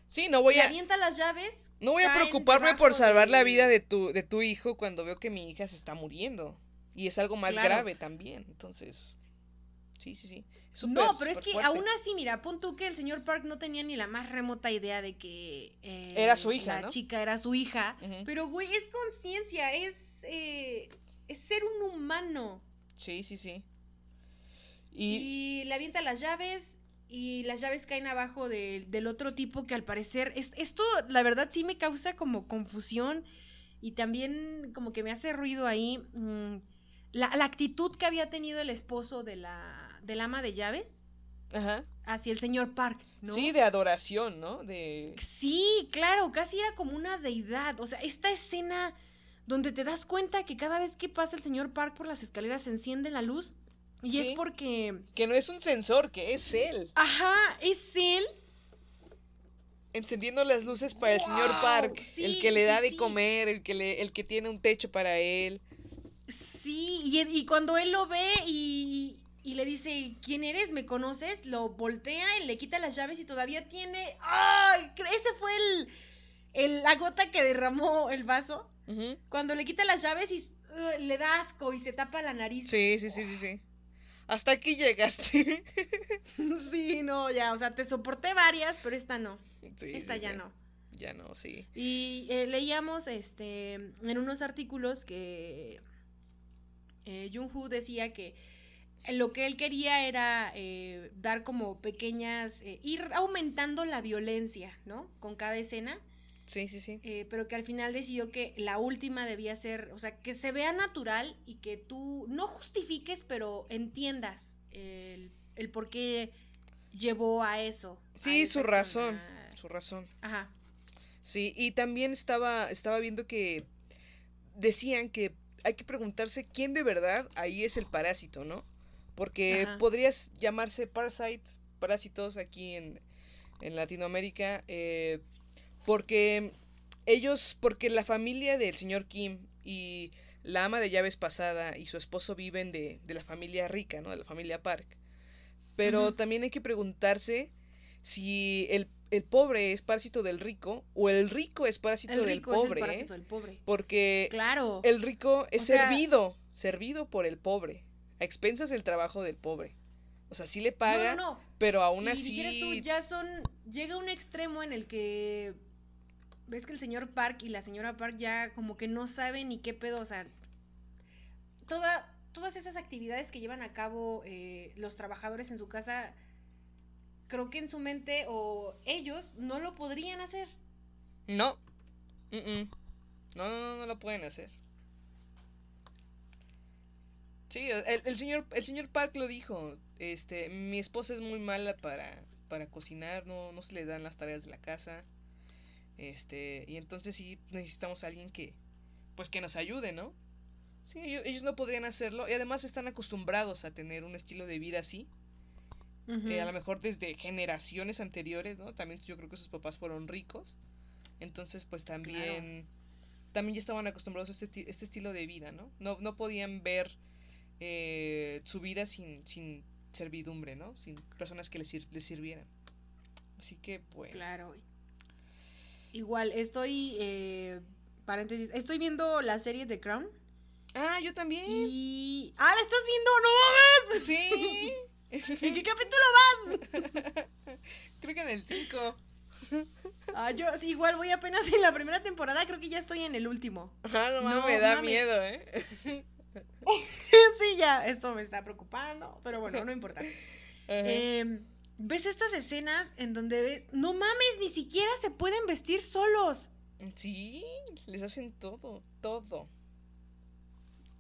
Sí, no voy le a, avienta las llaves. no voy a preocuparme por salvar la vida de tu, de tu hijo cuando veo que mi hija se está muriendo. Y es algo más Claro. grave también. Entonces, sí, sí, sí. No, pero es que fuerte. aún así, mira, pon tú que el señor Park no tenía ni la más remota idea de que eh, Era su hija, la ¿no? chica era su hija. Pero, güey, es conciencia, es, eh, es ser un humano. Sí, sí, sí. Y, Y, le avienta las llaves y las llaves caen abajo del- del otro tipo que al parecer, es, esto la verdad sí me causa como confusión y también como que me hace ruido ahí. mm, la, la actitud que había tenido el esposo de la, del ama de llaves ajá. hacia el señor Park, ¿no? Sí, de adoración, ¿no? De... Sí, claro, casi era como una deidad. O sea, esta escena donde te das cuenta que cada vez que pasa el señor Park por las escaleras se enciende la luz. Y Sí. es porque, Que no es un sensor, que es él. ajá, es él. Encendiendo las luces para el señor Park. el que le sí, da de comer, el que, le, el que tiene un techo para él. Sí, y, y cuando él lo ve y, y le dice, ¿quién eres? ¿Me conoces? Lo voltea y le quita las llaves y todavía tiene... ¡Ay! Ese fue el, el- la gota que derramó el vaso. Cuando le quita las llaves y uh, le da asco y se tapa la nariz. Sí, sí, sí, sí, sí. Hasta aquí llegaste. Sí, no, ya, o sea, te soporté varias, pero esta no, Sí, esta sí, ya sí. no. Ya no, sí. Y eh, leíamos este en unos artículos que eh, Jung-Hoo decía que lo que él quería era eh, dar como pequeñas, eh, ir aumentando la violencia, ¿no? Con cada escena, Sí, sí, sí. eh, pero que al final decidió que la última debía ser, o sea, que se vea natural y que tú no justifiques, pero entiendas el, el por qué llevó a eso. Sí, su razón. Su razón. Ajá. Sí, y también estaba, estaba viendo que decían que hay que preguntarse quién de verdad ahí es el parásito, ¿no? Porque Ajá. podrías llamarse parasite, parásitos aquí en, en Latinoamérica, eh, porque ellos, porque la familia del señor Kim y la ama de llaves pasada y su esposo viven de, de la familia rica, ¿no? De la familia Park. Pero también hay que preguntarse si el, el pobre es parásito del rico o el rico es parásito El del es pobre, parásito del pobre. porque Claro. el rico es O sea- servido, servido por el pobre, a expensas del trabajo del pobre. O sea, sí le paga, No, no, no. pero aún y así... tú, ya son. Llega un extremo en el que. Ves que el señor Park y la señora Park ya como que no saben ni qué pedo, o sea. Toda, todas esas actividades que llevan a cabo eh, los trabajadores en su casa, creo que en su mente o ellos no lo podrían hacer. No, no, no, no lo pueden hacer. Sí, el, el señor, el señor Park lo dijo. Este, mi esposa es muy mala para, para cocinar, no, no se le dan las tareas de la casa. Este, y entonces sí necesitamos a alguien que, pues que nos ayude, ¿no? Sí, ellos, ellos no podrían hacerlo y además están acostumbrados a tener un estilo de vida así. eh, a lo mejor desde generaciones anteriores, ¿no? También yo creo que sus papás fueron ricos. Entonces, pues también, también ya estaban acostumbrados a este, este estilo de vida, ¿no? No, no podían ver eh, su vida sin, sin servidumbre, ¿no? Sin personas que les, sir- les sirvieran. Así que, bueno. Claro. Igual, estoy. eh, paréntesis. Estoy viendo la serie The Crown. Ah, yo también. Y. ¡Ah, la estás viendo! ¡No mames! Sí. ¿En qué capítulo vas? creo que en el 5. Ah, yo sí, igual voy apenas en la primera temporada, creo que ya estoy en el último. Ah, no, mames, No me da mames. miedo, ¿eh? sí, ya, esto me está preocupando, pero bueno, no importa. Eh, ¿Ves estas escenas en donde ves, no mames, ni siquiera se pueden vestir solos? Sí, les hacen todo, todo.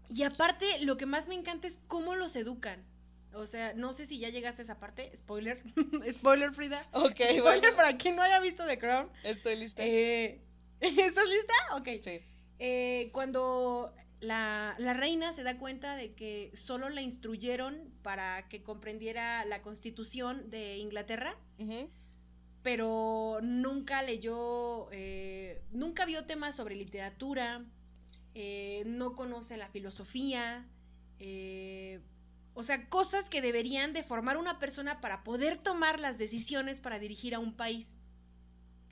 Y aparte, lo que más me encanta es cómo los educan. O sea, no sé si ya llegaste a esa parte, spoiler, spoiler Frida. Ok, Spoiler bueno, para quien no haya visto The Crown. estoy lista. Eh, ¿Estás lista? Ok. Sí. Eh, cuando la, la reina se da cuenta de que solo la instruyeron para que comprendiera la constitución de Inglaterra, pero nunca leyó, eh, nunca vio temas sobre literatura, eh, no conoce la filosofía, eh, o sea, cosas que deberían de formar una persona para poder tomar las decisiones para dirigir a un país.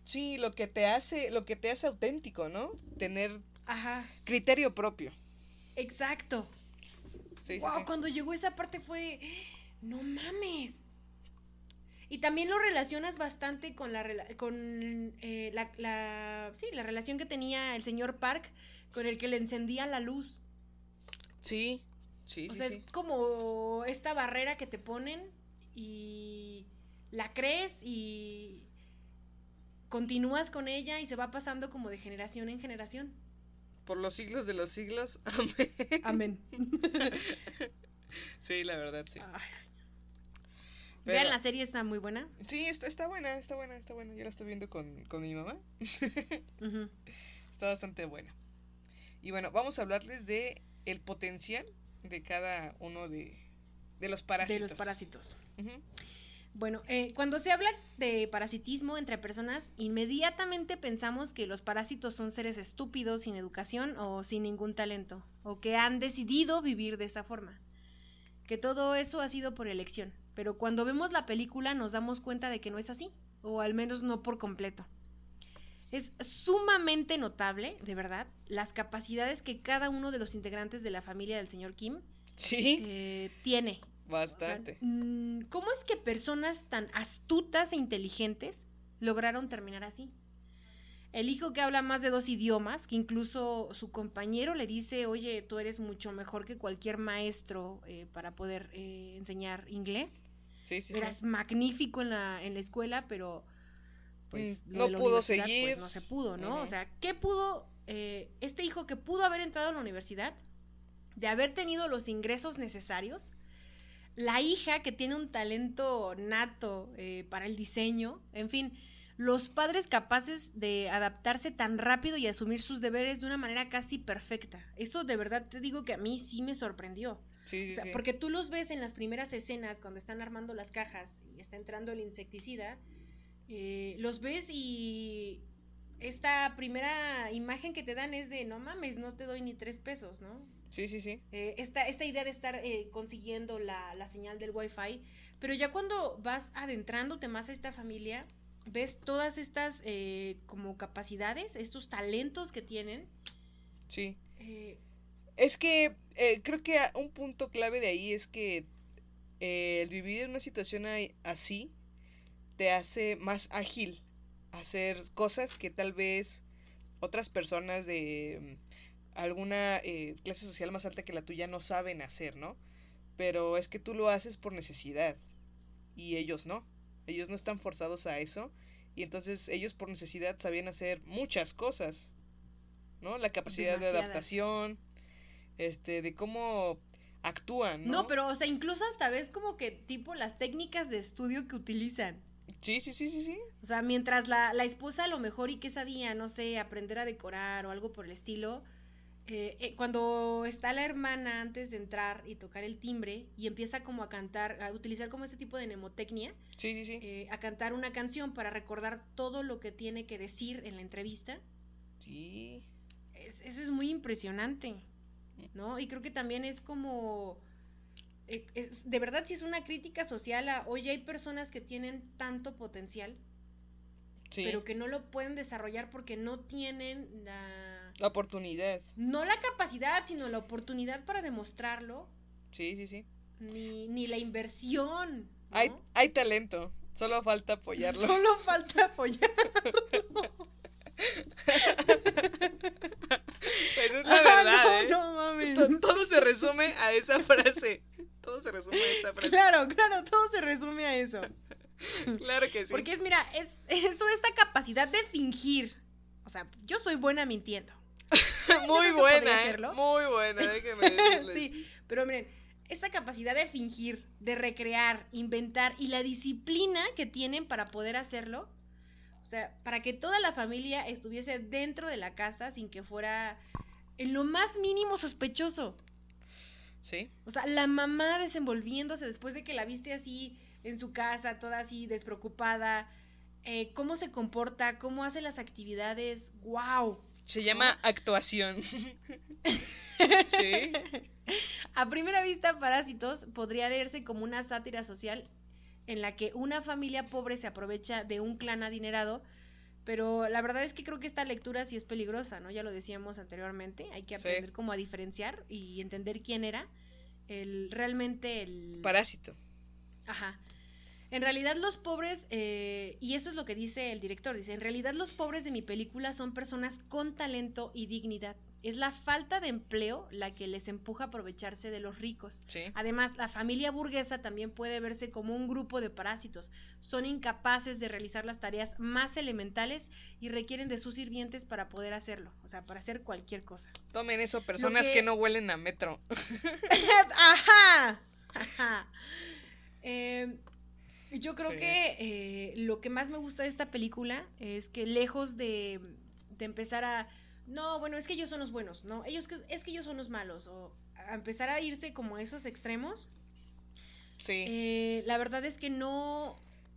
Sí, lo que te hace, lo que te hace auténtico, ¿no? Tener Ajá, criterio propio. exacto. Sí, wow, sí. cuando llegó esa parte fue, no mames. Y también lo relacionas bastante con la con eh, la, la- sí, la relación que tenía el señor Park con el que le encendía la luz. Sí, sí, o sea, sí. es como esta barrera que te ponen y la crees y continúas con ella y se va pasando como de generación en generación. Por los siglos de los siglos. Amén. Amén. Sí, la verdad, sí. Ay. Pero- Vean, la serie está muy buena. Sí, está, está buena, está buena, está buena. Yo la estoy viendo con, con mi mamá. Está bastante buena. Y bueno, vamos a hablarles de el potencial de cada uno de, de los parásitos. De los parásitos. Bueno, eh, cuando se habla de parasitismo entre personas, inmediatamente pensamos que los parásitos son seres estúpidos, sin educación o sin ningún talento, o que han decidido vivir de esa forma. Que todo eso ha sido por elección. Pero cuando vemos la película nos damos cuenta de que no es así, o al menos no por completo. Es sumamente notable, de verdad, las capacidades que cada uno de los integrantes de la familia del señor Kim Sí, eh, tiene. O sea, bastante. mm, ¿Cómo es que personas tan astutas e inteligentes lograron terminar así? El hijo que habla más de dos idiomas, que incluso su compañero le dice, oye, tú eres mucho mejor que cualquier maestro eh, para poder eh, enseñar inglés. Sí, sí, sí. Eras magnífico en la, en la escuela, pero pues Mm, no pudo pues, seguir. no se pudo, ¿no? O sea, ¿qué pudo, eh, este hijo que pudo haber entrado a la universidad, de haber tenido los ingresos necesarios, la hija que tiene un talento nato eh, para el diseño, en fin, los padres capaces de adaptarse tan rápido y asumir sus deberes de una manera casi perfecta. Eso de verdad te digo que a mí sí me sorprendió. Sí, sí, O sea, sí. Porque tú los ves en las primeras escenas cuando están armando las cajas y está entrando el insecticida, eh, los ves y esta primera imagen que te dan es de no mames, no te doy ni tres pesos, ¿no? Sí, sí, sí. Eh, esta, esta idea de estar eh, consiguiendo la, la señal del wifi, pero ya cuando vas adentrándote más a esta familia, ves todas estas eh, como capacidades, estos talentos que tienen. Sí. eh, Es que creo que un punto clave de ahí es que el vivir en una situación así te hace más ágil hacer cosas que tal vez otras personas de mm, alguna eh, clase social más alta que la tuya no saben hacer, ¿no? Pero es que tú lo haces por necesidad y ellos no. Ellos no están forzados a eso y entonces ellos por necesidad sabían hacer muchas cosas, ¿no? La capacidad de adaptación, este, de cómo actúan, ¿no? ¿no? pero o sea, incluso hasta ves como que tipo las técnicas de estudio que utilizan. Sí, sí, sí, sí, sí. O sea, mientras la, la esposa a lo mejor y que sabía, no sé, aprender a decorar o algo por el estilo, eh, eh, cuando está la hermana antes de entrar y tocar el timbre y empieza como a cantar, a utilizar como este tipo de mnemotecnia, Sí, sí, sí. eh, a cantar una canción para recordar todo lo que tiene que decir en la entrevista, Sí. es- eso es muy impresionante, ¿no? Y creo que también es como... eh, es- de verdad, si es una crítica social a, oye, hay personas que tienen tanto potencial, Sí. pero que no lo pueden desarrollar porque no tienen la La oportunidad. no la capacidad, sino la oportunidad para demostrarlo, Sí, sí, sí. ni, ni la inversión. ¿no? Hay, hay talento. Solo falta apoyarlo. Solo falta apoyar. Pues es la Ah, verdad, no, ¿eh? no mames. To- Todo se resume a esa frase. Todo se resume a esa frase. Claro, claro, todo se resume a eso. Claro que sí. Porque es, mira, es, es toda esta capacidad de fingir. O sea, yo soy buena mintiendo. muy que podría buena, ¿eh? Muy buena, déjeme decirles. sí, pero miren, esa capacidad de fingir, de recrear, inventar y la disciplina que tienen para poder hacerlo, o sea, para que toda la familia estuviese dentro de la casa sin que fuera en lo más mínimo sospechoso. Sí, O sea, la mamá desenvolviéndose después de que la viste así en su casa, toda así despreocupada, eh, cómo se comporta, cómo hace las actividades, wow. se llama actuación. sí, A primera vista, Parásitos podría leerse como una sátira social en la que una familia pobre se aprovecha de un clan adinerado, pero la verdad es que creo que esta lectura sí es peligrosa, ¿no? Ya lo decíamos anteriormente, hay que Sí. aprender cómo a diferenciar y entender quién era el realmente el parásito. Ajá. En realidad los pobres, eh, y eso es lo que dice el director, dice, en realidad los pobres de mi película son personas con talento y dignidad. Es la falta de empleo la que les empuja a aprovecharse de los ricos. Sí, Además, la familia burguesa también puede verse como un grupo de parásitos. Son incapaces de realizar las tareas más elementales y requieren de sus sirvientes para poder hacerlo, o sea, para hacer cualquier cosa. tomen eso, personas que... que- no huelen a metro. Ajá. Ajá. Eh, yo creo Sí. que eh, lo que más me gusta de esta película es que lejos de, de empezar a no, bueno, es que ellos son los buenos, no, ellos que, es que ellos son los malos, o a empezar a irse como a esos extremos, Sí. eh, la verdad es que no,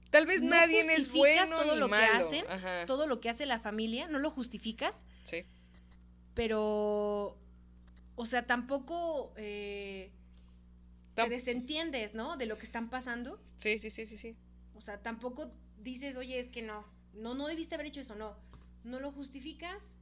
Tal vez no nadie es bueno todo ni lo que hacen, Ajá. todo lo que hace la familia, no lo justificas, Sí. pero, o sea, tampoco eh, te desentiendes, ¿no? De lo que están pasando. Sí, sí, sí, sí, sí. O sea, tampoco dices, oye, es que no, no, no debiste haber hecho eso, no. No lo justificas,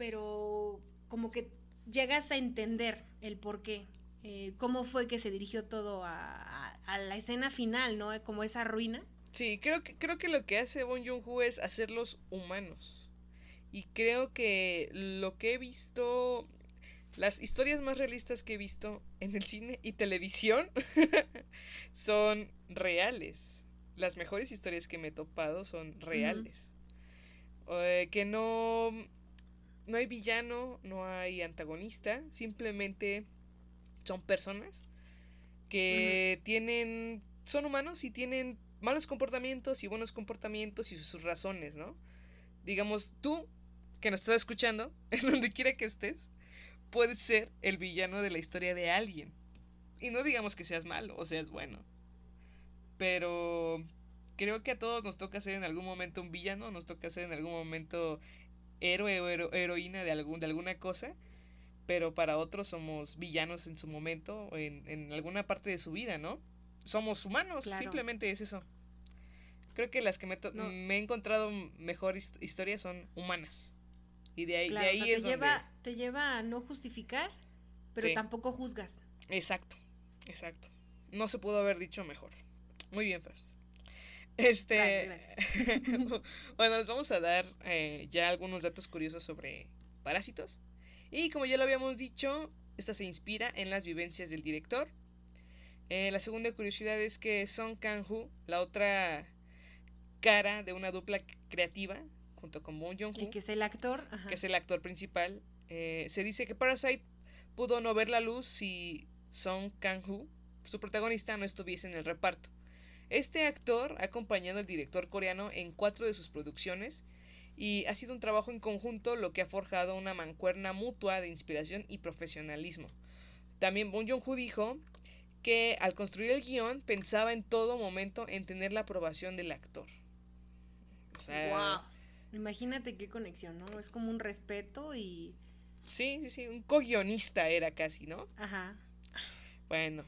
pero como que llegas a entender el por qué. eh, cómo fue que se dirigió todo a, a- a la escena final, ¿no? Como esa ruina. Sí, creo que, creo que lo que hace Bon Joon-ho es hacerlos humanos. Y creo que lo que he visto, las historias más realistas que he visto en el cine y televisión son reales. Las mejores historias que me he topado son reales. Eh, que no, no hay villano, no hay antagonista, simplemente son personas que tienen, son humanos y tienen malos comportamientos y buenos comportamientos y sus razones, ¿no? Digamos, tú que nos estás escuchando, en donde quiera que estés, puedes ser el villano de la historia de alguien. Y no digamos que seas malo o seas bueno. Pero creo que a todos nos toca ser en algún momento un villano, nos toca ser en algún momento héroe o hero- heroína de, algún, de alguna cosa, pero para otros somos villanos en su momento, o en, en alguna parte de su vida, ¿no? Somos humanos, Claro. simplemente es eso. Creo que las que me, No. me he encontrado mejor hist- historias son humanas. Y de ahí, Claro, de o ahí sea, te es donde... lleva, te lleva a no justificar, pero Sí. tampoco juzgas. Exacto, exacto. No se pudo haber dicho mejor. Muy bien. Este. Gracias, bueno, les vamos a dar eh, ya algunos datos curiosos sobre parásitos. Y como ya lo habíamos dicho, esta se inspira en las vivencias del director. Eh, la segunda curiosidad es que Song Kang-ho, la otra cara de una dupla creativa, junto con Bong Joon-ho, Y que es el actor. ajá. que es el actor principal, eh, se dice que Parasite pudo no ver la luz si Song Kang-ho, su protagonista, no estuviese en el reparto. Este actor ha acompañado al director coreano en cuatro de sus producciones y ha sido un trabajo en conjunto lo que ha forjado una mancuerna mutua de inspiración y profesionalismo. También Bong Joon-ho dijo que al construir el guion pensaba en todo momento en tener la aprobación del actor. O sea, Guau. Imagínate qué conexión, ¿no? Es como un respeto y. Sí, sí, sí, un co-guionista era casi, ¿no? Ajá. Bueno,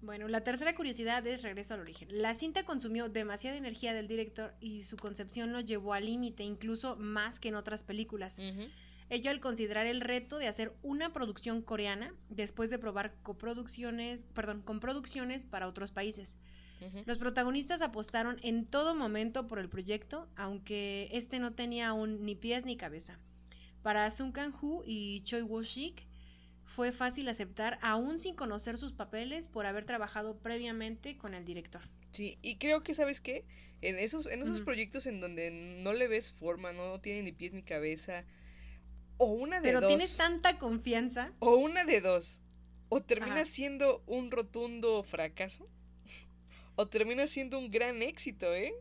Bueno, la tercera curiosidad es regreso al origen. La cinta consumió demasiada energía del director y su concepción lo llevó al límite, incluso más que en otras películas. Ello al considerar el reto de hacer una producción coreana después de probar coproducciones, perdón, con producciones para otros países. Los protagonistas apostaron en todo momento por el proyecto, aunque este no tenía aún ni pies ni cabeza. Para Sun Kang-ho y Choi Woo-sik fue fácil aceptar, aún sin conocer sus papeles, por haber trabajado previamente con el director. Sí, y creo que, ¿sabes qué? En esos, en esos proyectos en donde no le ves forma, no tiene ni pies ni cabeza, o una de Pero dos, tienes tanta confianza. o una de dos, o termina Ajá. siendo un rotundo fracaso, o termina siendo un gran éxito, ¿eh?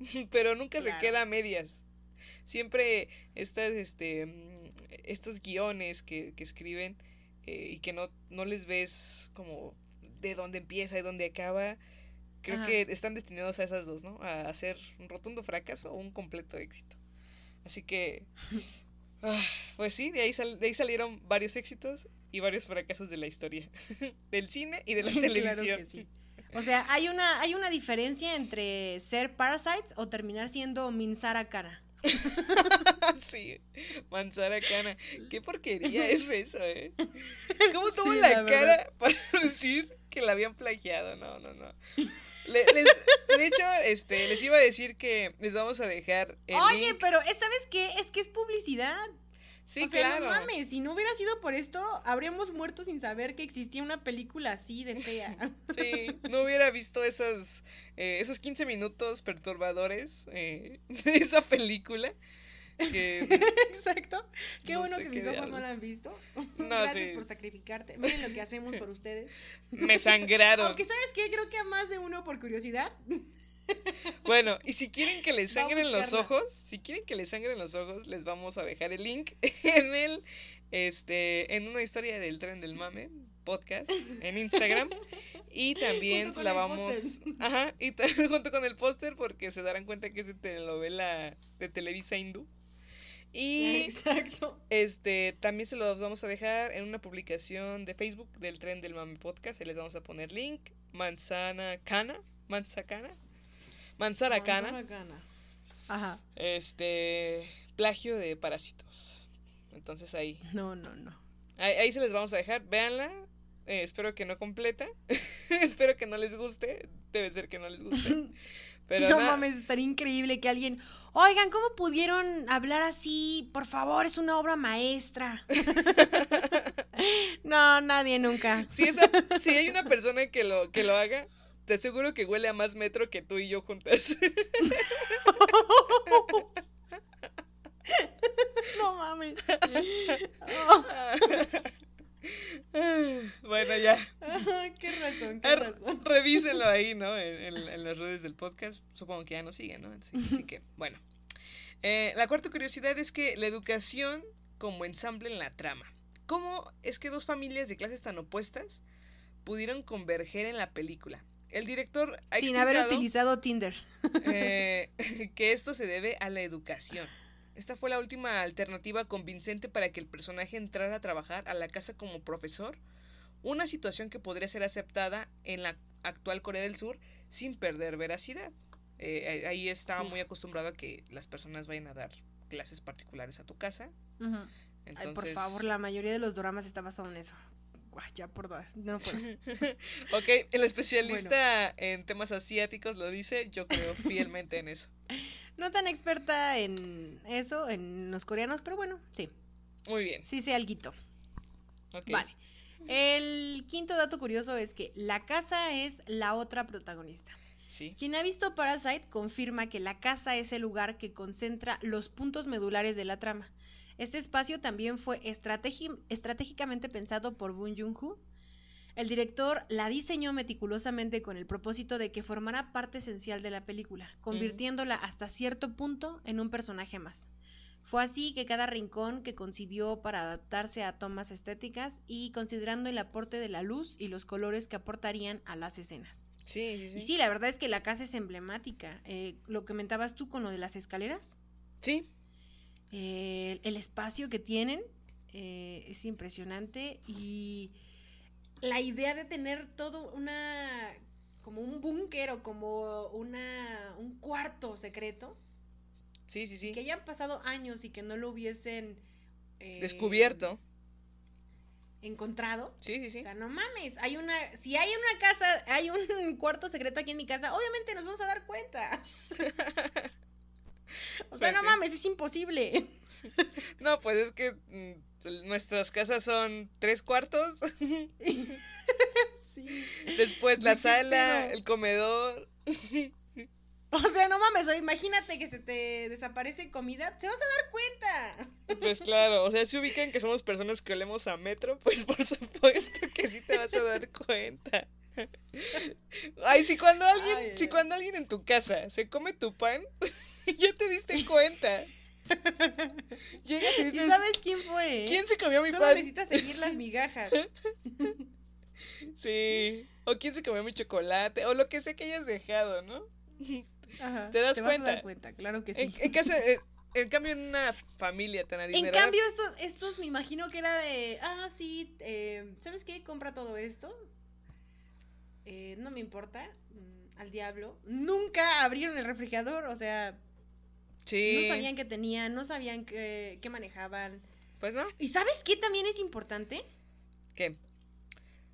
Pero nunca Claro. se queda a medias. Siempre estas, este, mm, estos guiones que, que escriben eh, y que no, no les ves como de dónde empieza y dónde acaba, creo Ajá. que están destinados a esas dos, ¿no? A hacer un rotundo fracaso o un completo éxito. Así que, ah, pues sí, de ahí, sal- de ahí salieron varios éxitos y varios fracasos de la historia, del cine y de la Claro televisión. que sí. O sea, hay una, hay una diferencia entre ser Parasites o terminar siendo Minsara Kana. sí, Manzara Cana. ¿Qué porquería es eso, eh? ¿Cómo tuvo Sí, la, cara para decir que la habían plagiado? No, no, no. Le- les- de hecho, este, les iba a decir que les vamos a dejar el Oye, link. pero ¿eh, ¿sabes qué? Es que es publicidad. Sí, o sea, claro. no mames, si no hubiera sido por esto, habríamos muerto sin saber que existía una película así de fea. Sí, no hubiera visto esas, eh, esos 15 minutos perturbadores eh, de esa película. Que, Exacto. Qué No bueno que mis ojos no la han visto. No, Gracias sí. por sacrificarte. Miren lo que hacemos por ustedes. me sangraron. Aunque sabes qué, creo que a más de uno por curiosidad. Bueno, y si quieren que les sangren los ojos, si quieren que les sangren los ojos, les vamos a dejar el link en el, este, en una historia del tren del mame podcast en Instagram y también la vamos, ajá, y junto con el póster porque se darán cuenta que es de telenovela de Televisa hindú y Exacto. este, también se los vamos a dejar en una publicación de Facebook del Tren del Mame Podcast. Ahí les vamos a poner link. Manzana Cana. Manzacana. Manzara Cana. Manzana Cana. Ajá. Este. Plagio de parásitos. Entonces ahí. No, no, no. Ahí, ahí se les vamos a dejar. Véanla. Eh, espero que no completa. espero que no les guste. Debe ser que no les guste. Pero no nada, mames, estaría increíble que alguien. Oigan, ¿cómo pudieron hablar así? Por favor, es una obra maestra. no, nadie nunca. Si, esa, si hay una persona que lo, que lo haga, te aseguro que huele a más metro que tú y yo juntas. no mames. Oh, bueno, ya. qué razón, qué Ah, razón. Revísenlo ahí, ¿no? En, en- en las redes del podcast. Supongo que ya nos siguen, ¿no? Así, así que, bueno. Eh, la cuarta curiosidad es que la educación como ensamble en la trama. ¿Cómo es que dos familias de clases tan opuestas pudieron converger en la película? El director ha Sin haber utilizado Tinder. eh, que esto se debe a la educación. Esta fue la última alternativa convincente para que el personaje entrara a trabajar a la casa como profesor, una situación que podría ser aceptada en la actual Corea del Sur sin perder veracidad. Eh, ahí estaba muy acostumbrado a que las personas vayan a dar clases particulares a tu casa. Entonces, Ay, por favor, la mayoría de los dramas está basado en eso. Guay, ya por dos. No puedo. ok, el especialista en temas asiáticos lo dice, yo creo fielmente en eso. No tan experta en eso, en los coreanos, pero bueno, sí. Muy bien. Sí sé alguito. ok. Vale. El quinto dato curioso es que la casa es la otra protagonista. Sí. Quien ha visto Parasite confirma que la casa es el lugar que concentra los puntos medulares de la trama. Este espacio también fue estratégicamente pensado por Boon Joon-ho. El director la diseñó meticulosamente con el propósito de que formara parte esencial de la película, convirtiéndola hasta cierto punto en un personaje más. Fue así que cada rincón que concibió para adaptarse a tomas estéticas y considerando el aporte de la luz y los colores que aportarían a las escenas. Sí, sí, sí. Y sí, la verdad es que la casa es emblemática. Eh, lo que comentabas tú con lo de las escaleras, Sí, eh, el espacio que tienen eh, es impresionante y la idea de tener todo una como un búnker o como una un cuarto secreto sí, sí, sí. que hayan pasado años y que no lo hubiesen eh, Descubierto. encontrado Sí, sí, O sí. sea, no mames, hay una, si hay una casa, hay un cuarto secreto aquí en mi casa, obviamente nos vamos a dar cuenta. o sea, Pues no sí. mames, es imposible. No, pues es que mm, nuestras casas son tres cuartos. sí. Después la ¿De qué sala, el comedor. O sea, no mames, o imagínate que se te desaparece comida, te vas a dar cuenta. Pues claro, o sea, si ubican que somos personas que olemos a metro, pues por supuesto que sí te vas a dar cuenta. Ay, si cuando alguien, Ay, si cuando alguien en tu casa se come tu pan, ya te diste cuenta. Llegas y ¿Y dices, sabes quién fue? ¿quién se comió mi Solo pan? necesitas seguir las migajas. Sí. O quién se comió mi chocolate, o lo que sea que hayas dejado, ¿no? Ajá, ¿Te das vas a cuenta? dar cuenta, claro que sí. En, en caso, en, en cambio, en una familia tan En adinerada. cambio, estos, estos me imagino que era de, ah, sí, eh, ¿sabes qué? Compra todo esto. Eh, no me importa, mm, al diablo. Nunca abrieron el refrigerador, o sea, sí. no sabían qué tenían, no sabían qué, qué manejaban. Pues no. ¿Y sabes qué también es importante? ¿Qué?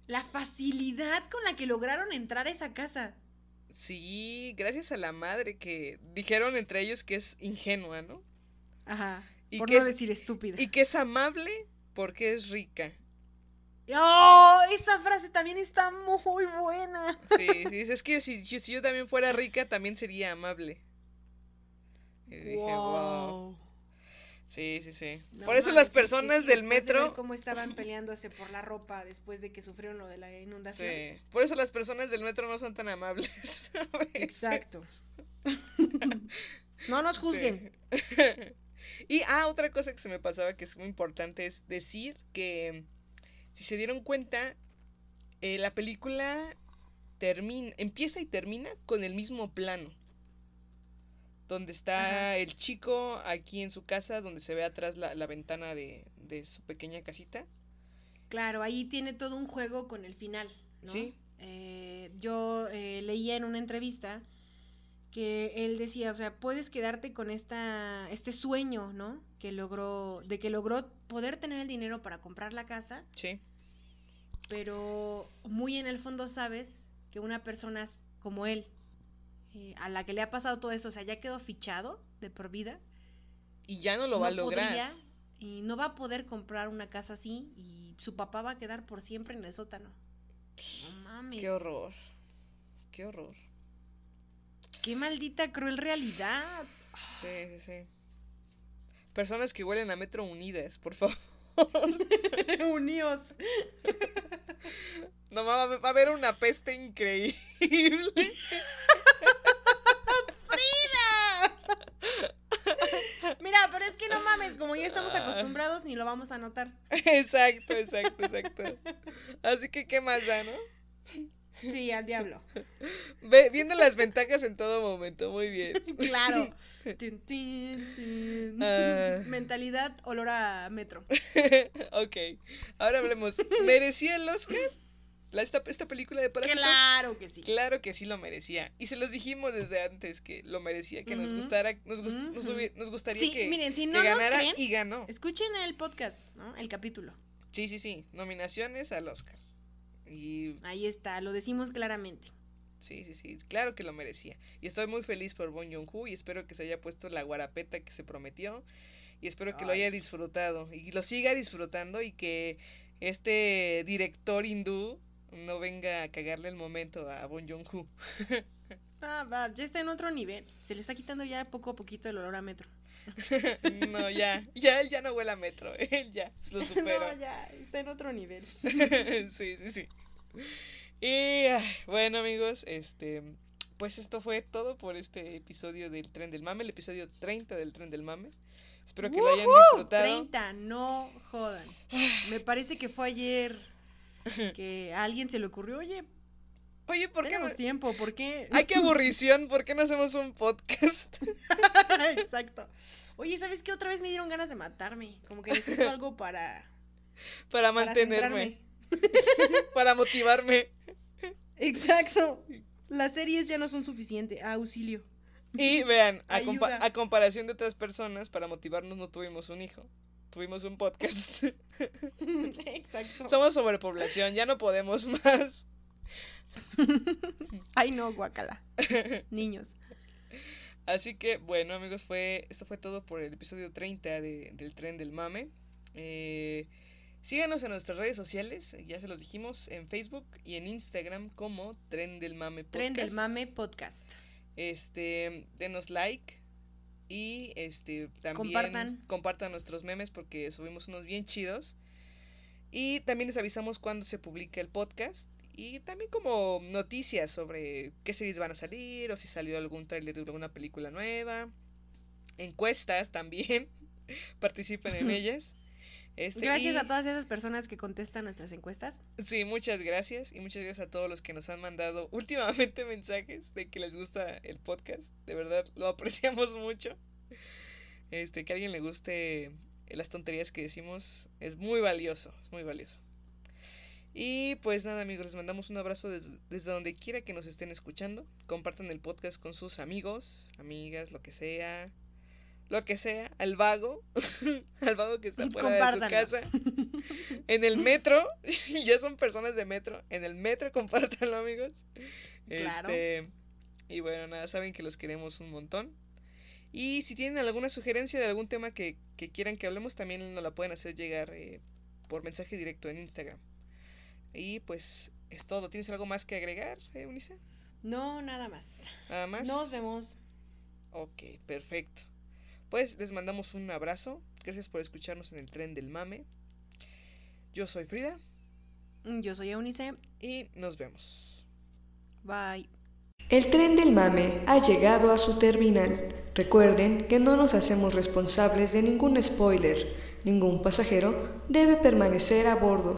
La facilidad con la que lograron entrar a esa casa. Sí, gracias a la madre que dijeron entre ellos que es ingenua, ¿no? Ajá. ¿Y por qué no es- decir estúpida. Y que es amable porque es rica. ¡Oh! Esa frase también está muy buena. Sí, sí, es que si, yo- si yo también fuera rica, también sería amable. Y dije, wow. Wow. Sí, sí, sí. No Por eso las personas sí, del después de metro. cómo estaban peleándose por la ropa después de que sufrieron lo de la inundación. Sí. Por eso las personas del metro no son tan amables. Exacto. no nos juzguen. Sí. y ah, otra cosa que se me pasaba que es muy importante es decir que si se dieron cuenta, eh, la película termina, empieza y termina con el mismo plano. Donde está Ajá. el chico aquí en su casa, donde se ve atrás la, la ventana de, de su pequeña casita. Claro, ahí tiene todo un juego con el final. ¿no? Sí. Eh, yo eh, leía en una entrevista que él decía, o sea, puedes quedarte con esta, este sueño, ¿no? Que logró, de que logró poder tener el dinero para comprar la casa, Sí. pero muy en el fondo sabes que una persona como él, eh, a la que le ha pasado todo eso, o sea, ya quedó fichado de por vida, Y ya no lo va a lograr. podría y no va a poder comprar una casa así y su papá va a quedar por siempre en el sótano. No mames. Qué horror. Qué horror. Qué maldita cruel realidad. Sí, sí, sí. Personas que huelen a metro unidas, por favor. Unidos. No va, va a haber una peste increíble. Mira, pero es que no mames, como ya estamos acostumbrados, ni lo vamos a notar. exacto, exacto, exacto. Así que, ¿qué más da, no? Sí, al diablo. Ve, viendo las ventajas en todo momento, muy bien. Claro. Ah. Mentalidad olor a metro. ok, ahora hablemos. ¿Merecía el Oscar? La, esta, esta película de Parásitos. Claro que sí. Claro que sí lo merecía. Y se los dijimos desde antes que lo merecía, que nos gustara, nos, gust- nos, gustaría Sí, que, miren, si que no nos ganara creen, y ganó. escuchen el podcast, ¿no? El capítulo. Sí, sí, sí. Nominaciones al Oscar. Y Ahí está, lo decimos claramente. sí, sí, sí. Claro que lo merecía. Y estoy muy feliz por Bon Joon-ho y espero que se haya puesto la guarapeta que se prometió. Y espero que lo Ay, haya disfrutado y lo siga disfrutando y que este director hindú no venga a cagarle el momento a Bon Joon-ho. Ah, va, ya está en otro nivel. Se le está quitando ya poco a poquito el olor a metro. no, ya, ya él ya no huele a metro, él ya lo superó. no, ya, está en otro nivel. sí, sí, sí. Y bueno, amigos, este pues esto fue todo por este episodio del Tren del Mame, el episodio 30 del Tren del Mame. Espero que lo hayan disfrutado. 30, no jodan. Me parece que fue ayer que a alguien se le ocurrió, oye, Oye, ¿por qué no? tenemos tiempo, ¿por qué? Ay, qué aburrición, ¿por qué no hacemos un podcast? Exacto. Oye, ¿sabes qué? Otra vez me dieron ganas de matarme. Como que necesito algo para, Para mantenerme, para motivarme. Exacto. Las series ya no son suficientes. Auxilio. Y vean, a, compa- a comparación de otras personas, para motivarnos no tuvimos un hijo, tuvimos un podcast. Exacto. Somos sobrepoblación, ya no podemos más. Ay, no, guacala. Niños. Así que, bueno, amigos, fue esto fue todo por el episodio 30 de- del Tren del Mame. Eh, síganos en nuestras redes sociales, ya se los dijimos, en Facebook y en Instagram como Tren del Mame Podcast. Tren del Mame Podcast. Este, denos like y este también Compartan. compartan nuestros memes porque subimos unos bien chidos. Y también les avisamos cuando se publica el podcast y también como noticias sobre qué series van a salir o si salió algún tráiler de alguna película nueva. Encuestas también. Participen en ellas. Este, Gracias y- a todas esas personas que contestan nuestras encuestas. Sí, muchas gracias y muchas gracias a todos los que nos han mandado últimamente mensajes de que les gusta el podcast. De verdad, lo apreciamos mucho. Este, que a alguien le guste las tonterías que decimos es muy valioso, es muy valioso. Y pues nada, amigos, les mandamos un abrazo des- desde donde quiera que nos estén escuchando. Compartan el podcast con sus amigos, amigas, lo que sea. Lo que sea, al vago, al vago que está fuera de su casa, en el metro, ya son personas de metro, en el metro compártanlo, amigos. Claro. Este, y bueno, nada, saben que los queremos un montón. Y si tienen alguna sugerencia de algún tema que, que quieran que hablemos, también nos la pueden hacer llegar eh, por mensaje directo en Instagram. Y pues es todo. ¿Tienes algo más que agregar, eh, Eunice? No, nada más. Nada más. Nos vemos. Ok, perfecto. Pues les mandamos un abrazo. Gracias por escucharnos en el tren del mame. Yo soy Frida Yo soy Eunice. y nos vemos. Bye. El tren del mame ha llegado a su terminal. Recuerden que no nos hacemos responsables de ningún spoiler. Ningún pasajero debe permanecer a bordo.